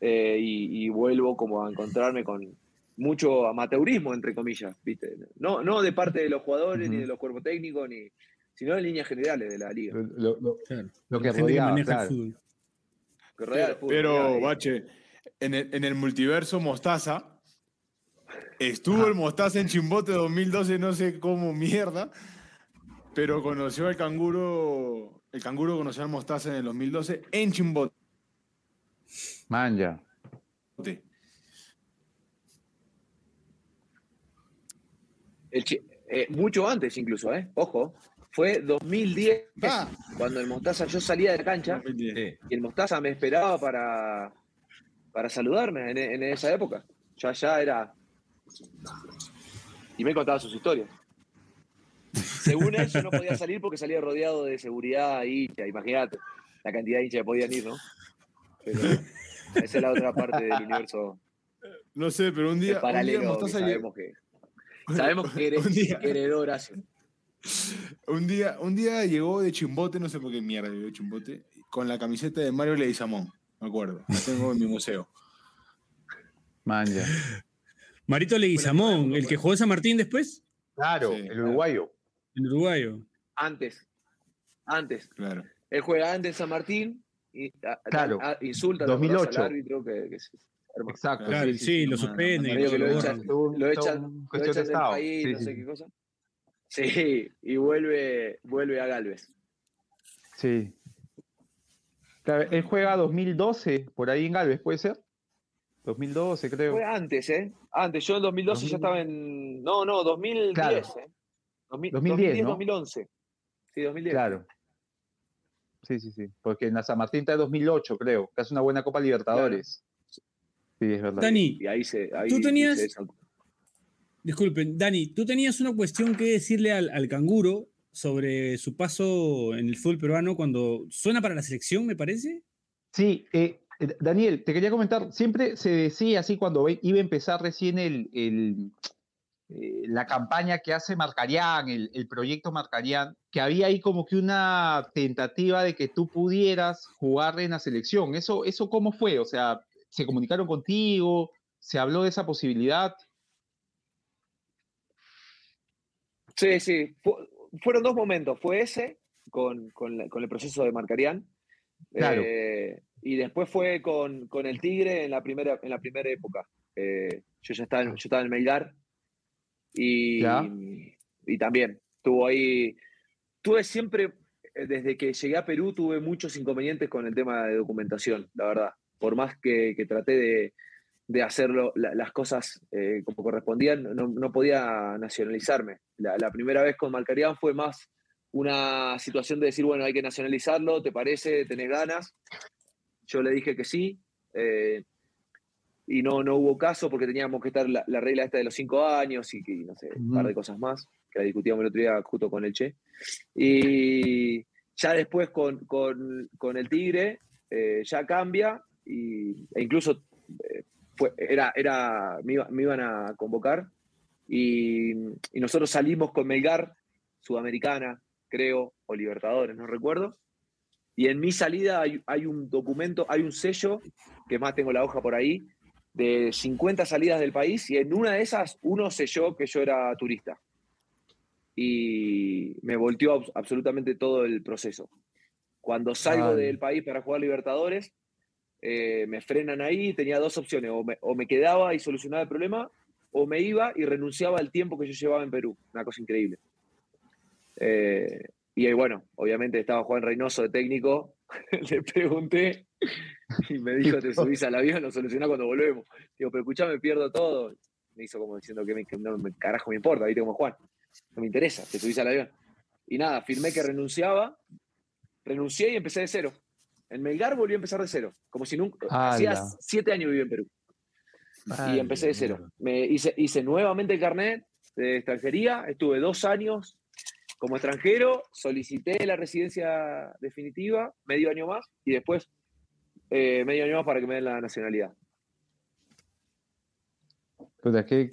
eh, y, y vuelvo como a encontrarme con mucho amateurismo, entre comillas, ¿viste? No, no de parte de los jugadores ni de los cuerpos técnicos, ni, sino en líneas generales de la liga. Lo, lo- lo- Claro. lo que La gente que rodeaba, maneja claro. el fútbol. que rodea el Pero, fútbol, Bache, en el, en el multiverso Mostaza, estuvo el Mostaza en Chimbote 2012, no sé cómo mierda, pero conoció al canguro, el canguro conoció al Mostaza en el 2012 en Chimbote. Man, ya. el chi- eh, mucho antes incluso, ¿eh? Ojo, fue 2010, Ah. cuando el Mostaza yo salía de la cancha 2010. Sí. y el Mostaza me esperaba para, para saludarme en, en esa época. Ya, ya era... Y me contaba sus historias. Según él, yo no podía salir porque salía rodeado de seguridad y hincha. Imagínate la cantidad de hinchas que podían ir, ¿no? Pero esa es la otra parte del universo No sé, pero un día, un que sabemos que, sabemos que, hered- Un día- que heredó Horacio. Un día, un día llegó de Chimbote, no sé por qué mierda llegó de Chimbote, con la camiseta de Mario Leguizamón, me acuerdo. La tengo en mi museo. Man, ya. Marito Leguizamón, el que jugó San Martín después, Claro, Sí, el uruguayo. el uruguayo. Antes. Antes. Claro. Él juega antes San Martín y a- Claro, a- insulta 2008. al árbitro que, que se arma. Exacto. Claro, sí, sí, sí, lo suspenden, lo lo echan. Lo echan, echan del país, Sí, no sí, sé qué cosa. Sí, y vuelve, vuelve a Galvez. sí. Claro, él juega 2012, por ahí en Galvez, ¿puede ser? 2012, creo. Fue antes, ¿eh? Antes, yo en 2012 ya estaba en. No, no, 2010, Claro. ¿eh? 2000, 2010, ¿no? 2011. Sí, 2010. Claro. Sí, sí, sí. Porque en la San Martín está de 2008, creo. Que hace una buena Copa Libertadores. Sí, es verdad. Dani, Y ahí se. Ahí Tú tenías- se disculpen, Dani, tú tenías una cuestión que decirle al, al canguro sobre su paso en el fútbol peruano cuando suena para la selección, me parece. Sí, eh, Daniel, te quería comentar, siempre se decía así cuando iba a empezar recién el, el, eh, la campaña que hace Marcarián, el, el proyecto Marcarián, que había ahí como que una tentativa de que tú pudieras jugar en la selección. ¿Eso, eso cómo fue? O sea, ¿se comunicaron contigo? ¿Se habló de esa posibilidad? Sí, sí. Fu- fueron dos momentos. Fue ese, con, con la- con el proceso de Marcarián. Claro. eh, y después fue con, con el Tigre en la primera, en la primera época. Eh, yo ya estaba en, yo estaba en Melgar. Y, y también tuvo ahí. Tuve siempre, eh, desde que llegué a Perú, tuve muchos inconvenientes con el tema de documentación, la verdad. Por más que, que traté de, de hacerlo la- las cosas eh, como correspondían, no, no podía nacionalizarme. La, la primera vez con Malcarián fue más una situación de decir, bueno, hay que nacionalizarlo, ¿te parece? ¿Tenés ganas? Yo le dije que sí. eh, y no, no hubo caso porque teníamos que estar la, la regla esta de los cinco años y, que, no sé, un par de cosas más, que la discutíamos el otro día justo con el Che. Y ya después con, con- con el Tigre eh, ya cambia y, e incluso eh, fue, era, era, me, iba- me iban a convocar y, y nosotros salimos con Melgar, Sudamericana, creo, o Libertadores, no recuerdo. Y en mi salida hay, hay un documento, hay un sello, que más tengo la hoja por ahí, de 50 salidas del país y en una de esas uno selló que yo era turista. Y me volteó abs- absolutamente todo el proceso. Cuando salgo del país para jugar Libertadores, eh, me frenan ahí, tenía dos opciones, o me, o me quedaba y solucionaba el problema, o me iba y renunciaba al tiempo que yo llevaba en Perú. Una cosa increíble. Eh, y bueno, obviamente estaba Juan Reynoso de técnico, le pregunté y me dijo, te subís al avión, lo solucionás cuando volvemos. Digo, pero escuchame, pierdo todo. Me hizo como diciendo que, me- que no me carajo me importa, viste como Juan. No me interesa, te subís al avión. Y nada, firmé que renunciaba, renuncié y empecé de cero. En Melgar volví a empezar de cero, como si nunca... Hacía siete años vivía en Perú y empecé de cero. Me hice, hice nuevamente el carnet de extranjería, estuve dos años como extranjero, solicité la residencia definitiva, medio año más, y después eh, medio año más para que me den la nacionalidad. Puta, qué,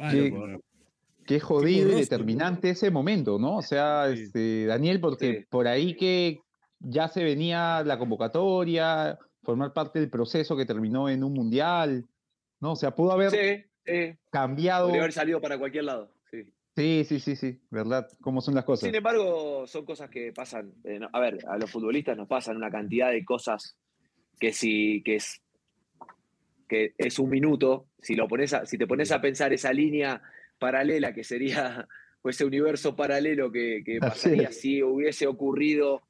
qué- jodido y determinante ese momento, ¿no? O sea, Sí. este, Daniel, porque Sí. por ahí que ya se venía la convocatoria, formar parte del proceso que terminó en un mundial, ¿no? O sea, pudo haber Sí, sí, cambiado. podría haber salido para cualquier lado. Sí. Sí, sí, sí, ¿verdad? ¿Cómo son las cosas? Sin embargo, son cosas que pasan. eh, no- a ver, a los futbolistas nos pasan una cantidad de cosas que si que es que es un minuto, si lo pones a- si te pones a pensar esa línea paralela que sería o ese universo paralelo que, pasaría si hubiese ocurrido,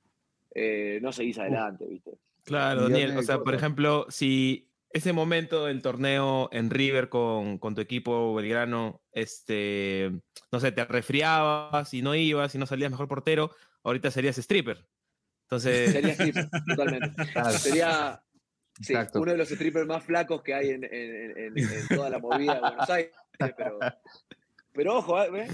eh, no seguís adelante, ¿viste? Claro, Daniel. O sea, por ejemplo, si ese momento del torneo en River con, con tu equipo Belgrano, este, no sé, te resfriabas y no ibas y no salías mejor portero, ahorita serías stripper. Entonces, Sería stripper, totalmente. Claro. Sería sí, uno de los strippers más flacos que hay en, en- en- en toda la movida de Buenos Aires. Pero, pero ojo, ¿eh?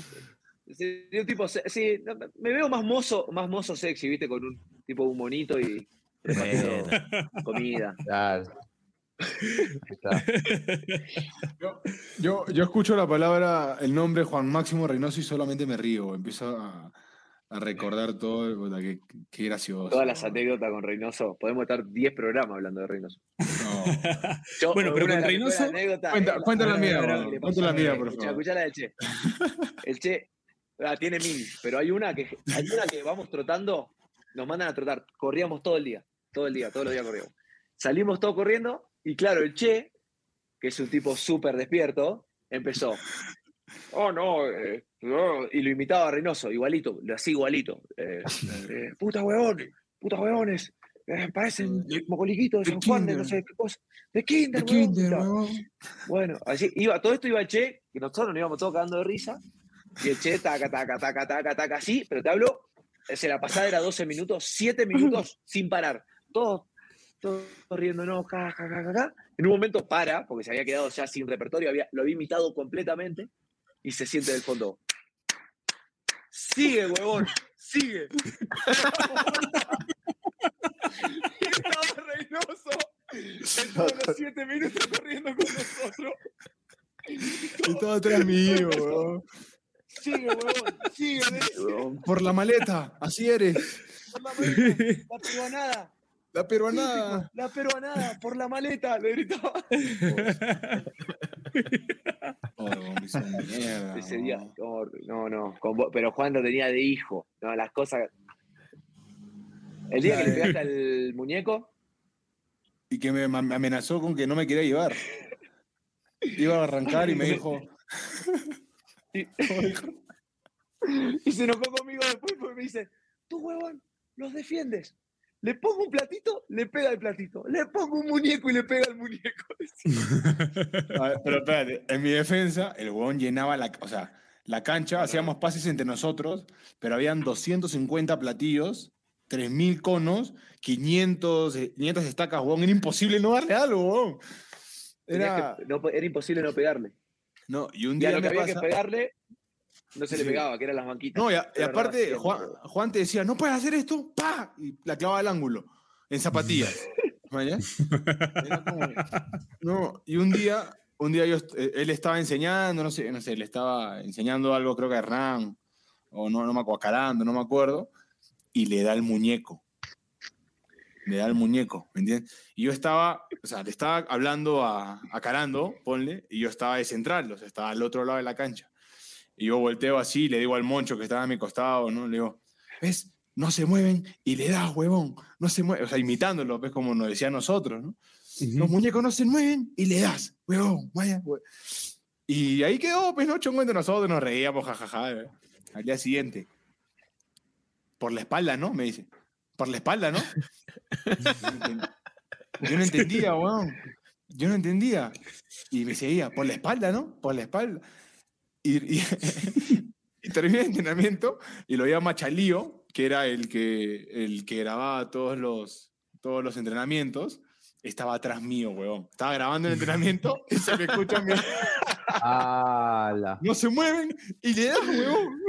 Sería un tipo, sí, me veo más mozo, más mozo sexy, ¿viste? Con un tipo un monito y repartiendo comida. Claro. Yo, yo escucho la palabra, el nombre Juan Máximo Reynoso y solamente me río. Empiezo a, a recordar todo. Qué, qué gracioso. Todas las anécdotas con Reynoso. Podemos estar 10 programas hablando de Reynoso. No. Yo, Bueno, pero con Reynoso- mejores anécdotas Cuenta- cuenta la mía, por favor. escuchá la del Che. El Che ah, tiene mil, pero hay una que hay una que vamos trotando, nos mandan a trotar. Corríamos todo el día, todo el día, todos los días corríamos. Salimos todos corriendo y claro, el Che, que es un tipo súper despierto, empezó. Oh, no, eh, no", y lo imitaba a Reynoso, igualito, lo hacía igualito. Eh, eh, puta huevón, puta huevones, eh, parecen mogoliquitos de San Juan, de no sé qué cosa. De Kinder, De huevón, kinder, puta. huevón. Bueno, así iba, todo esto iba el Che, que nosotros nos íbamos todos cagando de risa. Y el Che, taca, taca, taca, taca, taca, así, pero te hablo, eh, se la pasada era 12 minutos, 7 minutos sin parar. Todos, todos riéndonos, ja, ja, ja, ja, ja. En un momento para, porque se había quedado ya sin repertorio, había, lo había imitado completamente, y se siente del fondo. Sigue, huevón, sigue. y estaba Reynoso en todos los 7 minutos corriendo con nosotros. Estaba atrás mío, huevón. Sigue, huevón, sigue. Por la maleta, así eres. Por la maleta, la peruanada, La peruanada. la peruanada, por la maleta, le gritaba. Oh, huevón, me hizo mierda, Ese día, no, no, no, con vos- pero Juan lo tenía de hijo, no, las cosas. El día que le pegaste al muñeco, Y que me, me amenazó con que no me quería llevar. Iba a arrancar y me dijo. y, y se enojó conmigo después porque me dice, tú huevón, los defiendes. Le pongo un platito, le pega el platito. Le pongo un muñeco y le pega el muñeco. A ver, pero espérate, en mi defensa, el huevón llenaba la, o sea, la cancha, hacíamos pases entre nosotros, pero habían 250 platillos, 3.000 conos, 500, eh, 500 estacas, huevón. Era imposible no darle algo, huevón. Era, que- no, era imposible no pegarle. no, y un Y a día lo que me había pasa- que pegarle, no se le pegaba, que eran las banquitas. No, y, a- y Era aparte, Juan, te decía, no puedes hacer esto, pa, y la clavaba al ángulo, en zapatillas. Como- No, y un día, un día yo, eh, él estaba enseñando, no sé, no sé, le estaba enseñando algo, creo que a Hernán, o no, no me acuerdo, a Carando, no me acuerdo, y le da el muñeco. Le da el muñeco, ¿me entiendes? Y yo estaba, o sea, le estaba hablando a, a Carando, ponle, y yo estaba de central, o sea, estaba al otro lado de la cancha. Y yo volteo así, le digo al moncho que estaba a mi costado, ¿no? Le digo, ¿ves? No se mueven y le das, huevón. No se mueven. O sea, imitándolo, ¿ves? Como nos decía a nosotros, ¿no? Los muñecos no se mueven y le das, huevón, vaya, hue-". Y ahí quedó, pues, ¿no? Chongo entre nosotros, nos reíamos, jajaja. ¿eh? Al día siguiente. Por la espalda, ¿no? Me dice. Por la espalda, ¿no? Yo no enten- Yo no entendía, huevón. Yo no entendía. Y me seguía, por la espalda, ¿no? Por la espalda. Y, y, el entrenamiento y lo llama Chalío, que era el que, el que grababa todos los, todos los entrenamientos. Estaba atrás mío, huevón. Estaba grabando el entrenamiento y se me escucha mi... ¡Hala! No se mueven y le das, huevón.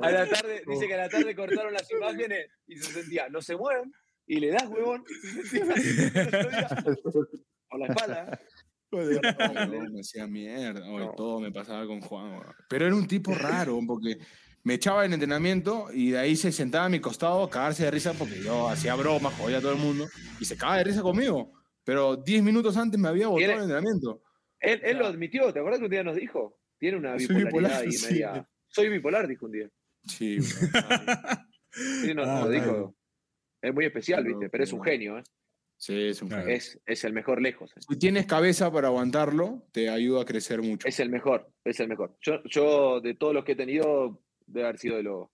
A la tarde, dice que a la tarde cortaron las imágenes y se sentía, no se mueven, y le das huevón, y se sentía por la espalda. No, me hacía mierda. oye, No. Todo me pasaba con Juan. Pero era un tipo raro, porque me echaba el entrenamiento y de ahí se sentaba a mi costado a cagarse de risa porque yo hacía bromas, jodía a todo el mundo y se cagaba de risa conmigo. Pero 10 minutos antes me había botado el entrenamiento. Él, él lo admitió, ¿te acuerdas que un día nos dijo? Tiene una Soy bipolaridad bipolar, y sí. media. Soy bipolar, dijo un día. Sí. Sí, Ah, claro. dijo. Es muy especial, Pero- ¿viste? Pero es un genio, ¿eh? Sí, es un Claro. genio. Es, es el mejor lejos. ¿eh? Si tienes cabeza para aguantarlo, te ayuda a crecer mucho. Es el mejor, es el mejor. Yo, yo de todos los que he tenido, debe haber sido de lo,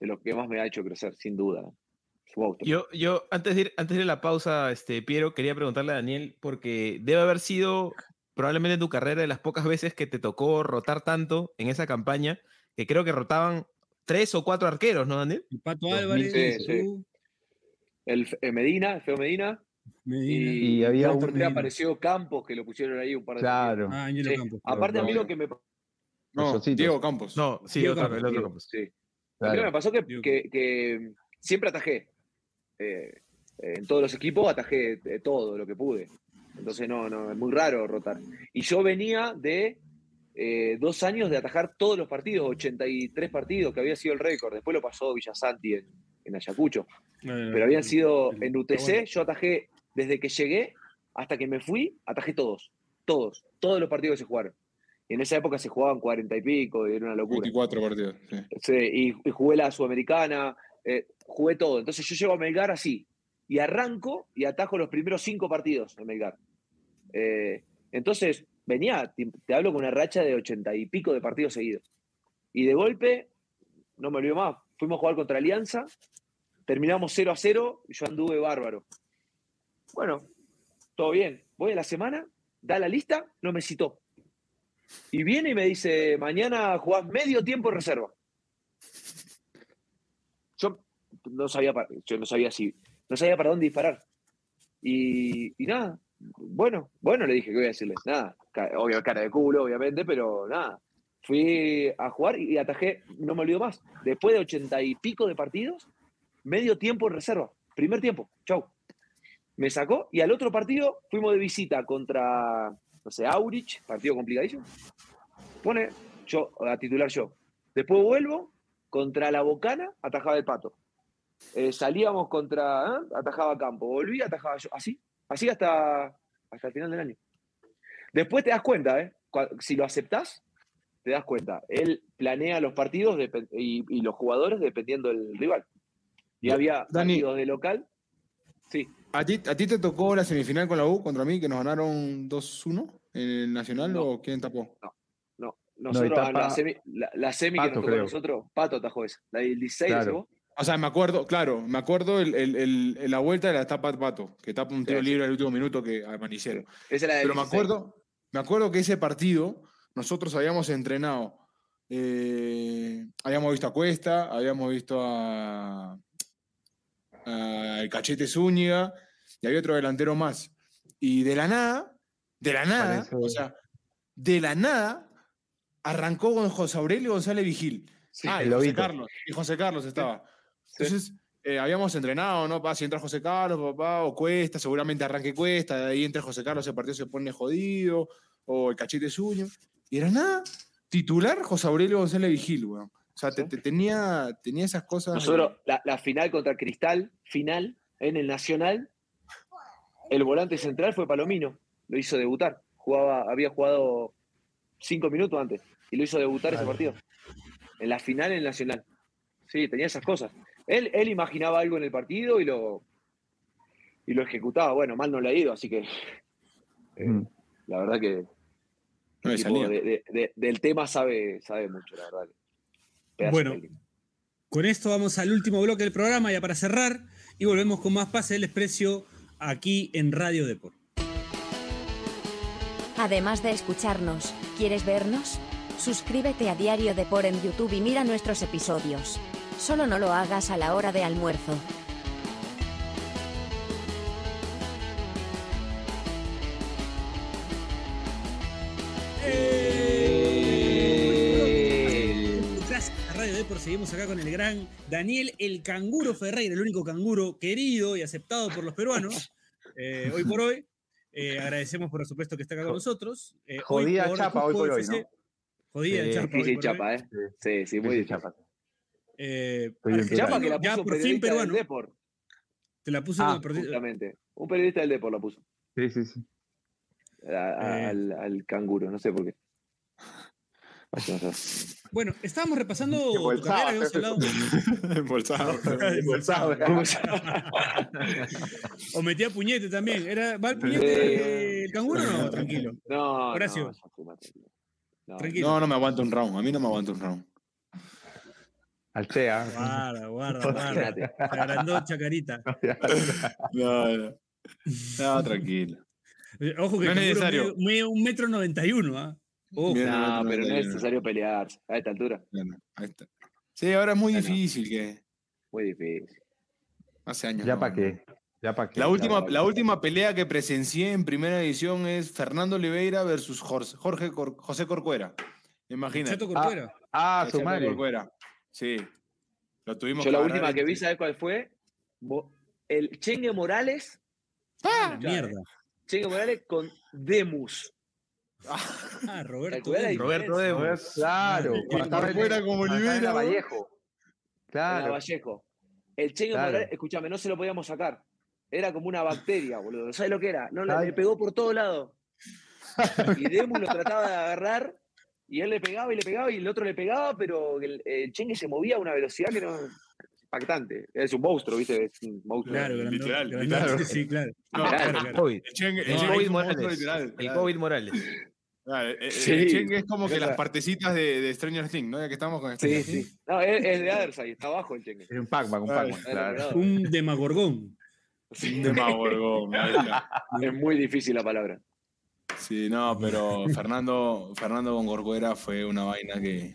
de lo que más me ha hecho crecer, sin duda. Monstruo. Yo, yo antes, de ir, antes de ir a la pausa, este, Piero, quería preguntarle a Daniel, porque debe haber sido probablemente en tu carrera de las pocas veces que te tocó rotar tanto en esa campaña, que creo que rotaban tres o cuatro arqueros, ¿no, Daniel? El Pato 2000, Álvarez, sí, sí. El eh, Medina, el Feo Medina. Medina. Y, Y había un- apareció Campos, que lo pusieron ahí un par de Claro. Ah, Sí. Campos. Aparte, a mí lo que me, No. Diego Campos. No, sí, Diego otro, Campos, el otro Diego, Campos. sí. A mí Claro. me pasó que, que- que siempre atajé. Eh, en todos los equipos atajé eh, todo lo que pude. Entonces, no, no, es muy raro rotar. Y yo venía de eh, dos años de atajar todos los partidos, 83 partidos, que había sido el récord. Después lo pasó Villasanti en, en Ayacucho. Pero habían sido en UTC, yo atajé desde que llegué hasta que me fui, atajé todos. Todos. Todos los partidos que se jugaron. Y en esa época se jugaban 40 y pico, y era una locura. 24 partidos. sí. Sí, y, y jugué la Sudamericana, eh, jugué todo. Entonces yo llego a Melgar así, y arranco y atajo los primeros cinco partidos en Melgar. Eh, entonces venía, te, te hablo con una racha de ochenta y pico de partidos seguidos. Y de golpe, no me olvido más, fuimos a jugar contra Alianza, terminamos 0 a 0, yo anduve bárbaro. Bueno, todo bien. Voy a la semana, da la lista, no me citó. Y viene y me dice, mañana jugás medio tiempo en reserva. Yo no sabía, para, yo no sabía si, no sabía para dónde disparar. Y, y nada, bueno, bueno, le dije, ¿qué voy a decirle? Nada, obvio, cara de culo, obviamente, pero nada. Fui a jugar y atajé, no me olvido más, después de ochenta y pico de partidos, medio tiempo en reserva, primer tiempo, chau. Me sacó y al otro partido fuimos de visita contra, no sé, Aurich, partido complicadísimo. Pone yo, a titular yo. Después vuelvo contra la Bocana, atajaba el pato. Eh, salíamos contra, ¿eh? atajaba Campo, volví, atajaba yo. Así, así hasta, hasta el final del año. Después te das cuenta, ¿eh? Si lo aceptás, te das cuenta. Él planea los partidos y, y los jugadores dependiendo del rival. Y había Dani. partidos de local. Sí, ¿A ti, ¿A ti te tocó la semifinal con la U contra mí, que nos ganaron 2-1 en el Nacional No. o quién tapó? no. Nosotros, etapa- la semi, la, la semi que nos tocó creo. nosotros, Pato atajó esa. La del 16, Claro. ¿no? O sea, me acuerdo, claro, me acuerdo el, el- la vuelta de la etapa de Pato, que tapa un tiro Sí, sí. libre al último minuto que a Manicero. Esa la Pero me 16. acuerdo, me acuerdo que ese partido nosotros habíamos entrenado, eh, habíamos visto a Cuesta, habíamos visto a, a el Cachete Zúñiga y había otro delantero más. Y de la nada, de la nada, Parece- o sea, de la nada, arrancó con José Aurelio González Vigil. Sí, ah, y José. Carlos. Y José Carlos estaba. Sí. Entonces, eh, habíamos entrenado, ¿no? Pa, si entra José Carlos, papá, o Cuesta, seguramente arranque Cuesta, de ahí entra José Carlos, el partido se pone jodido, o el cachete suyo. Y era nada, titular José Aurelio González Vigil, weón. O sea, te- Sí. te- tenía, tenía esas cosas. Nosotros, la, la final contra Cristal, final, en el Nacional, el volante central fue Palomino, lo hizo debutar. Jugaba, había jugado cinco minutos antes y lo hizo debutar ese partido. En la final en el Nacional. Sí, tenía esas cosas. Él, él imaginaba algo en el partido y lo, y lo ejecutaba. Bueno, mal no le ha ido, así que eh, Mm. la verdad que no tipo, de- de- de- del tema sabe, sabe mucho, la verdad. Bueno. Con esto vamos al último bloque del programa, ya para cerrar, y volvemos con más Pase del Desprecio aquí en Radio Deport. Además de escucharnos, ¿quieres vernos? Suscríbete a Diario Depor en YouTube y mira nuestros episodios. Solo no lo hagas a la hora de almuerzo. Seguimos acá con el gran Daniel el Canguro Ferreira, el único canguro querido y aceptado por los peruanos. eh, hoy por hoy. Eh, agradecemos por supuesto que está acá con nosotros. Eh, Jodida de chapa hoy por hoy. ¿no? Jodida Sí, chapa. hoy Difícil por chapa, hoy. ¿eh? Sí, sí, muy Sí, difícil. chapa. Eh, Chapa que la ya puso un por fin periodista del peruano. Deport. Te la puso Ah, Justamente. Un periodista del Deport la puso. Sí, sí, sí. a- a- Eh. al, al canguro, no sé por qué. Bueno, estábamos repasando tu Embolsado, carrera, habíamos hablado. Embolsado. Embolsado. O metía puñete también. ¿Era, ¿Va el puñete el canguro o no? Tranquilo. No, Horacio. no, tranquilo. No. No, me aguanto un round. A mí no me aguanto un round. Altea. Guarda, guarda, guarda. Agrandó chacarita. No, no. No, tranquilo. Ojo que No es necesario. mide, mide un metro noventa y uno, ¿ah? Bien. No, pero no es necesario pelearse a esta altura. Bueno, ahí está. Sí, ahora es muy Bueno. difícil que Muy difícil. hace años. Ya no, para qué. Ya para qué. La última, la última pelea que presencié en primera edición es Fernando Oliveira versus Jorge, Jorge Cor- José Corcuera. Imagínate. Chato Corcuera. Ah, El su madre. Corcuera. Sí. Lo tuvimos Yo la última que vi, ¿sabes cuál fue? El Chengue Morales. Ah, mierda. Chengue Morales con Demus. Ah, Roberto. Roberto Demo. Claro. Madre, cuando Corcuera como ¿no? Vallejo. Claro. Vallejo. El Claro. Morales, escúchame, no se lo podíamos sacar. Era como una bacteria, boludo. ¿Sabes lo que era? No, le, pegó por todos lados. Y Demus lo trataba de agarrar y él le pegaba y le pegaba y el otro le pegaba, pero el, el Chengue se movía a una velocidad que no. Impactante. Es un monstruo, ¿viste? Es un monstruo. Claro, grandote, Literal, grandote, literal. Sí, claro. No, Claro, claro. El Chengue- el No, Chengue COVID Morales. literal, El. COVID Morales. Ah, eh, Sí. El Chengue es como que las partecitas de, de Stranger Things, ¿no? Ya que estamos con Sí, Stranger sí. Things. No, es, es de Adersay, está abajo el chengue. Es un Pac-Man, un. Pac-Man, claro. Un demagorgón. Un demagorgón. Es muy difícil la palabra. Sí, no, pero Fernando, Fernando con Corcuera fue una vaina que.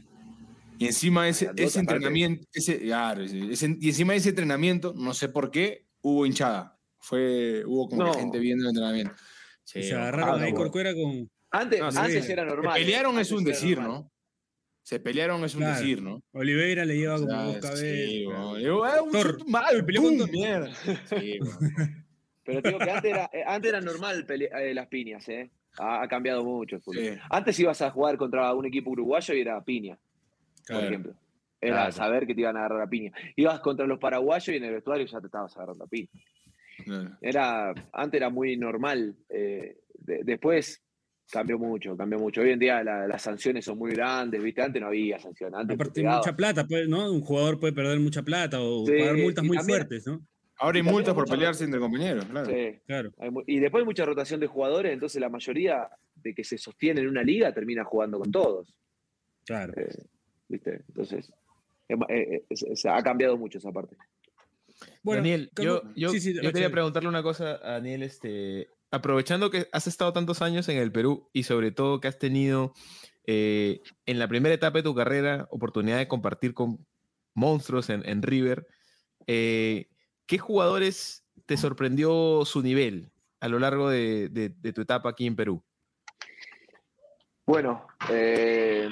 Y encima ese, ese entrenamiento, ese, claro, ese- ese- y encima de ese entrenamiento, no sé por qué, hubo hinchada. Fue, hubo como No. que gente viendo el entrenamiento. Sí, se agarraron ah, ahí Corcuera con. Antes, No, sí, antes sí. era Se normal. pelearon antes es un decir, normal. ¿no? Se pelearon es un Claro. decir, ¿no? Oliveira le lleva O como dos cabezas. sí, claro. bueno. Yo, ah, un mal, Se peleó con. Mierda. Sí, bueno. Pero te digo que antes era, eh, antes era normal eh, las piñas, ¿eh? Ha, ha cambiado mucho el fútbol. Sí. Antes ibas a jugar contra un equipo uruguayo y era piña, por ejemplo. Era Claro. saber que te iban a agarrar a piña. Ibas contra los paraguayos y en el vestuario ya te estabas agarrando a piña. Claro. Era, antes era muy normal. eh, de- después cambió mucho, cambió mucho. Hoy en día la- las sanciones son muy grandes, ¿viste? Antes no había sanciones. Antes te Aparte, mucha plata, pues, ¿no? Un jugador puede perder mucha plata o Sí, pagar multas muy también- fuertes, ¿no? Ahora hay multas por pelearse entre compañeros, claro. Sí. Claro. Y después hay mucha rotación de jugadores, entonces la mayoría de que se sostiene en una liga termina jugando con todos. Claro. Eh, ¿Viste? Entonces, es ma- eh, eh, se- se ha cambiado mucho esa parte. Bueno, Daniel, yo, Camu- yo, sí, sí, yo Axel. quería preguntarle una cosa a Daniel, este, aprovechando que has estado tantos años en el Perú y sobre todo que has tenido eh, en la primera etapa de tu carrera oportunidad de compartir con monstruos en, en River, eh, ¿qué jugadores te sorprendió su nivel a lo largo de, de- de tu etapa aquí en Perú? Bueno, eh,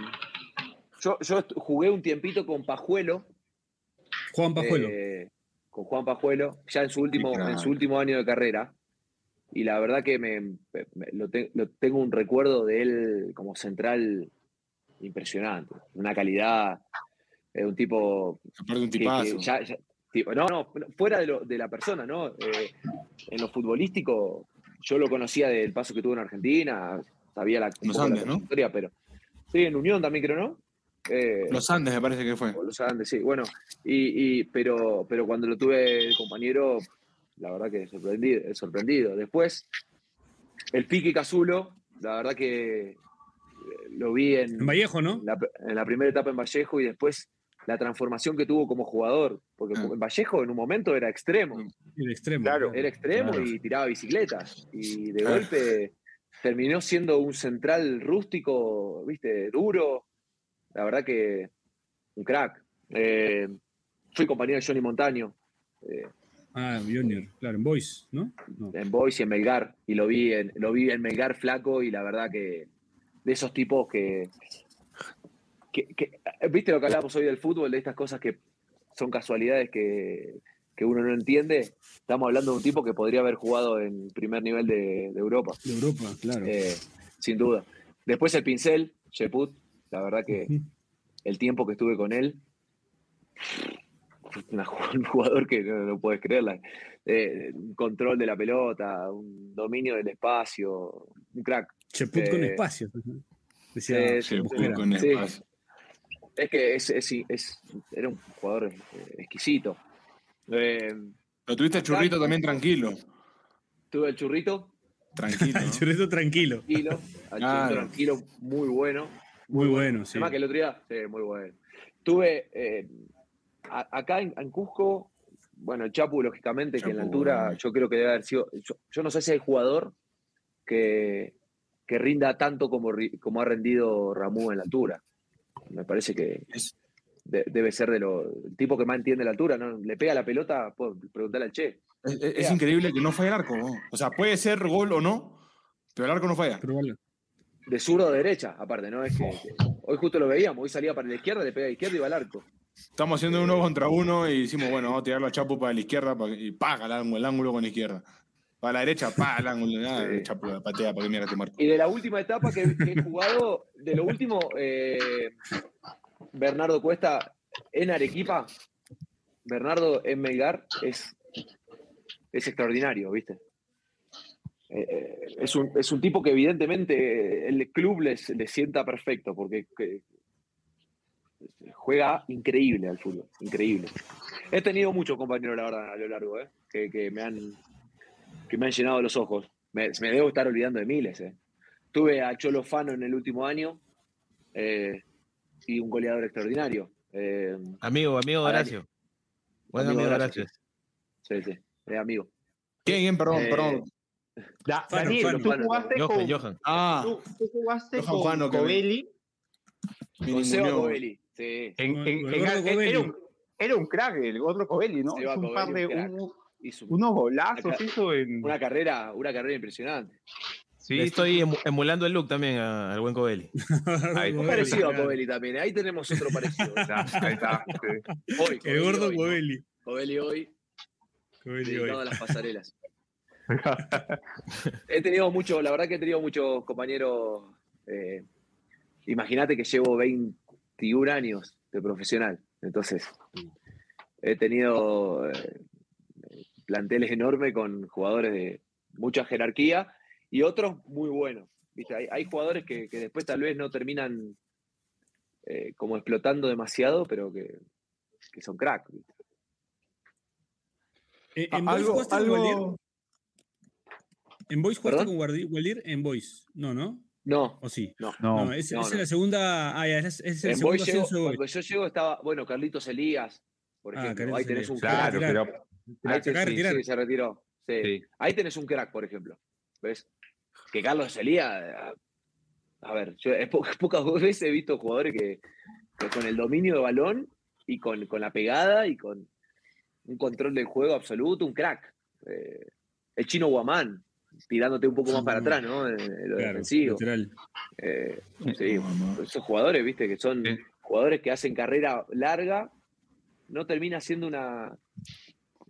yo, jugué un tiempito con Pajuelo. Juan Pajuelo. eh, con Juan Pajuelo, ya en su, último, en su último año de carrera. Y la verdad que me, me- lo, te- lo- tengo un recuerdo de él como central impresionante. Una calidad, eh, un tipo Aparte un que- que tipazo. ya- ya- tipo, no, no, fuera de, lo- de la persona, ¿no? Eh, en lo futbolístico, yo lo conocía del paso que tuvo en Argentina, sabía la, poco la Andes, ¿no? trayectoria, pero sí, en Unión también creo, ¿no? Eh, Los Andes me parece que fue. los Andes, sí, bueno, y, y- pero, pero cuando lo tuve de compañero, la verdad que sorprendido, sorprendido. Después, el Pique Cazulo, la verdad que eh, lo vi en, En Vallejo, ¿no? en la, en la primera etapa en Vallejo y después la transformación que tuvo como jugador, porque Ah. en Vallejo en un momento era extremo, El extremo. Claro. era extremo Claro. y tiraba bicicletas y de Claro. golpe terminó siendo un central rústico, viste, duro, la verdad que un crack. Eh, fui compañero de Johnny Montaño eh, Ah, Junior, claro, en Boys, ¿no? No. en Boys y en Melgar y lo vi en, lo vi en Melgar flaco y la verdad que de esos tipos que, que- que- viste lo que hablamos hoy del fútbol, de estas cosas que son casualidades que, que uno no entiende. Estamos hablando de un tipo que podría haber jugado en primer nivel de, de Europa, De Europa, claro. eh, sin duda. Después el pincel, Sheput, la verdad que el tiempo que estuve con él, un jugador que no, no puedes creerla. Eh, un control de la pelota, un dominio del espacio, un crack. Cheput con eh, espacio. Decía eh, con Sí. espacio. Es que es, es- es- era un jugador eh, exquisito. Eh, Lo tuviste a Churrito también tranquilo. tuve el churrito, Tranquilo. El churrito tranquilo. tranquilo, al Claro. churrito tranquilo, muy bueno. Muy bueno, sí. Además que el otro día, sí, muy bueno. Tuve eh, a- acá en, en Cusco, bueno, el Chapu, lógicamente, que en la altura bueno. yo creo que debe haber sido. Yo, yo no sé si hay jugador que, que rinda tanto como, como ha rendido Ramú en la altura. Me parece que Es- de- debe ser de lo, el tipo que más entiende la altura, ¿no? Le pega la pelota, puedo preguntarle al Che. Es, es- es increíble que no falle el arco. ¿no? O sea, puede ser gol o no, pero el arco no falla. Pero vale. De zurdo a derecha, aparte, ¿no? Es que, que hoy justo lo veíamos, hoy salía para la izquierda, le pega a la izquierda y va al arco. Estamos haciendo uno contra uno y decimos, bueno, vamos a tirarlo a Chapo para la izquierda y paga el ángulo, el ángulo con la izquierda. Para la derecha, paga el ángulo. Sí. Chapo patea para que mierda te marco. Y de la última etapa que, que he jugado, de lo último, eh, Bernardo Cuesta en Arequipa, Bernardo en Melgar es, es extraordinario, ¿viste? Eh, eh, es, un, es un tipo que evidentemente el club les, les sienta perfecto porque que- juega increíble al fútbol, increíble. He tenido muchos compañeros, la verdad, a lo largo, ¿eh? que, que me han, que me han llenado los ojos. Me, me debo estar olvidando de miles, ¿eh? Tuve a Cholo Fano en el último año eh, y un goleador extraordinario. Eh, Amigo, amigo Horacio. Buen Amigo amigo Horacio, Horacio. sí, sí, es amigo. ¿Quién? quién? Perdón, Eh, perdón. Da- Fano, Daniel, Fano, tú Fano. jugaste Johan, con, Johan. Ah, tú, tú jugaste Johan con Covelli. Con Seba. Covelli, sí. En, en- el en- Covelli. era, un, era un crack el otro Covelli, ¿no? Seba Hizo un par de Covelli, un un- Hizo unos golazos hizo en una carrera, una carrera impresionante. sí, Estoy emu- emulando el look también al buen Covelli. Ahí, Un parecido a Covelli también. Ahí tenemos otro parecido. ahí está. Hoy, El Covelli gordo hoy. Covelli. Covelli hoy, Covelli dedicado hoy. a las pasarelas. He tenido mucho, la verdad que he tenido muchos compañeros. eh, Imagínate que llevo 21 años de profesional. Entonces, he tenido eh, planteles enormes con jugadores de mucha jerarquía y otros muy buenos. ¿viste? Hay, hay jugadores que, que después tal vez no terminan eh, como explotando demasiado, pero que, que son crack. ¿viste? Eh, Ah, ¿En Boys algo, algo, ¿En Boys jugaste ¿Perdón? con Guardi- Guardier? En Boys. No, ¿no? No, ¿O sí? no. No, No, es, no, esa no. es la segunda. Ah, ya, es, es el En segundo llego- cuando yo llego estaba, bueno, Carlitos Elías, por Ah, ejemplo. Carlitos Ahí tenés Elías. un claro, crack. Retirar. pero Ahí Se acaba de sí, retirar. sí, se retiró. Sí. sí. Ahí tenés un crack, por ejemplo. ¿Ves? Que Carlos Elías. A, ver, yo po- pocas veces he visto jugadores que, que con el dominio de balón y con, con la pegada y con un control del juego absoluto, un crack. Eh, el chino Guamán, tirándote un poco más para atrás, ¿no? En, en lo Claro, defensivo. Eh, sí, esos jugadores, viste, que son jugadores que hacen carrera larga, no termina siendo una, una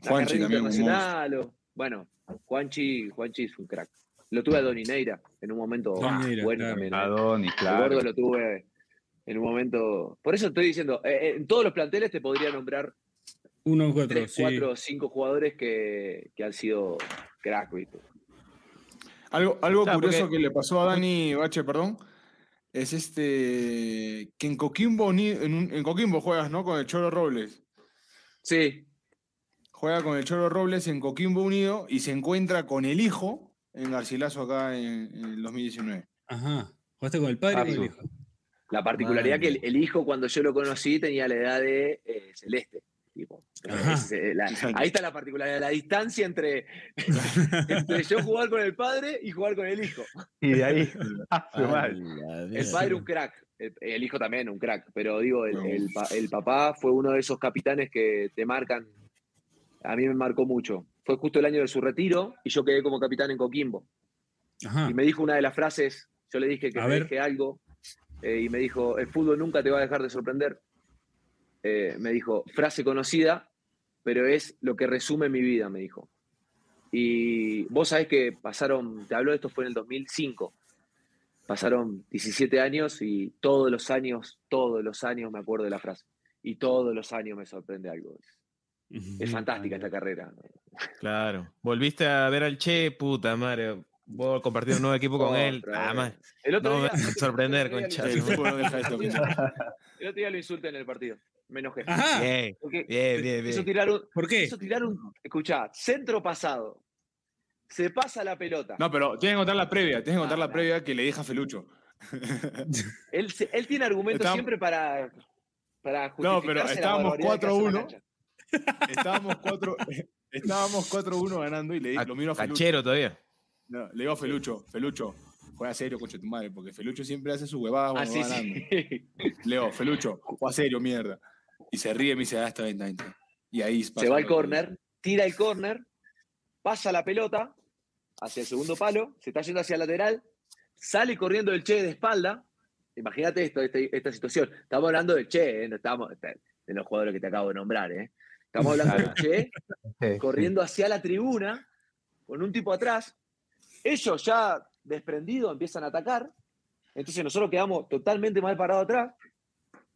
Juanchi carrera internacional. o- bueno, Juanchi, Juanchi es un crack. Lo tuve a Doni Neira en un momento Doni ah, Neira, bueno claro. también. ¿eh? Adonis, El claro. gordo lo tuve en un momento. Por eso estoy diciendo, eh, eh, en todos los planteles te podría nombrar Uno, cuatro, tres, sí. cuatro, cinco jugadores que, que han sido crack, ¿viste? Algo, algo Claro, curioso porque- que le pasó a Dani Bache, perdón, es este que en Coquimbo, en, un- en Coquimbo juegas, ¿no? Con el Cholo Robles. Sí, Juega con el Cholo Robles en Coquimbo Unido y se encuentra con el hijo en Garcilaso acá en, en el 2019. Ajá. Jugaste con el padre y con el hijo. La particularidad Madre. que el, el hijo, cuando yo lo conocí, tenía la edad de eh, Celeste. Tipo. Ajá. Es, eh, la- ahí está la particularidad, la distancia entre, entre yo jugar con el padre y jugar con el hijo. Y de ahí, a su madre. El padre un crack, el, el hijo también un crack, pero digo, el, el pa- el papá fue uno de esos capitanes que te marcan. A mí me marcó mucho. Fue justo el año de su retiro y yo quedé como capitán en Coquimbo. Ajá. Y me dijo una de las frases, yo le dije que A me ver. dije algo, eh, y me dijo, el fútbol nunca te va a dejar de sorprender. Eh, me dijo, frase conocida, pero es lo que resume mi vida, me dijo. Y vos sabés que pasaron, te hablo de esto fue en el 2005, pasaron 17 años y todos los años, todos los años me acuerdo de la frase. Y todos los años me sorprende algo. Es fantástica esta carrera. Claro. Volviste a ver al Che, puta madre. Voy a compartir un nuevo equipo con él. Otra Ah. El otro, No me día, sorprender, El esto. el otro día lo insulté en el partido. Me enojé. Ajá. Bien, Porque bien, bien, tirar un, ¿Por qué? quiso tirar un. Escuchá, centro pasado. Se pasa la pelota. No, pero tienes que contar la previa, tienes que contar Ah, la no. previa que le deja Felucho. Él, tiene argumentos siempre para. Para No, pero estábamos barbaridad que hace en la 4-1. cancha. Estábamos 4 estábamos 4-1 ganando y le di- lo miro a Felucho. Cachero todavía. No, le digo a Felucho, Felucho, juega serio, coche tu madre, porque Felucho siempre hace su huevada Ah, sí, va ganando. sí. Leo, Felucho, juega serio, mierda. Y se ríe y me dice, ah, está bien, está bien, está bien". Y ahí pasa Se va al córner, tira el córner, pasa la pelota hacia el segundo palo, se está yendo hacia el lateral, sale corriendo el Che de espalda. Imagínate esto, este- esta situación. Estamos hablando del Che, ¿eh? estamos de los jugadores que te acabo de nombrar. ¿eh? Estamos hablando del Che Sí, corriendo hacia la tribuna con un tipo atrás. Ellos ya desprendidos empiezan a atacar. Entonces nosotros quedamos totalmente mal parados atrás.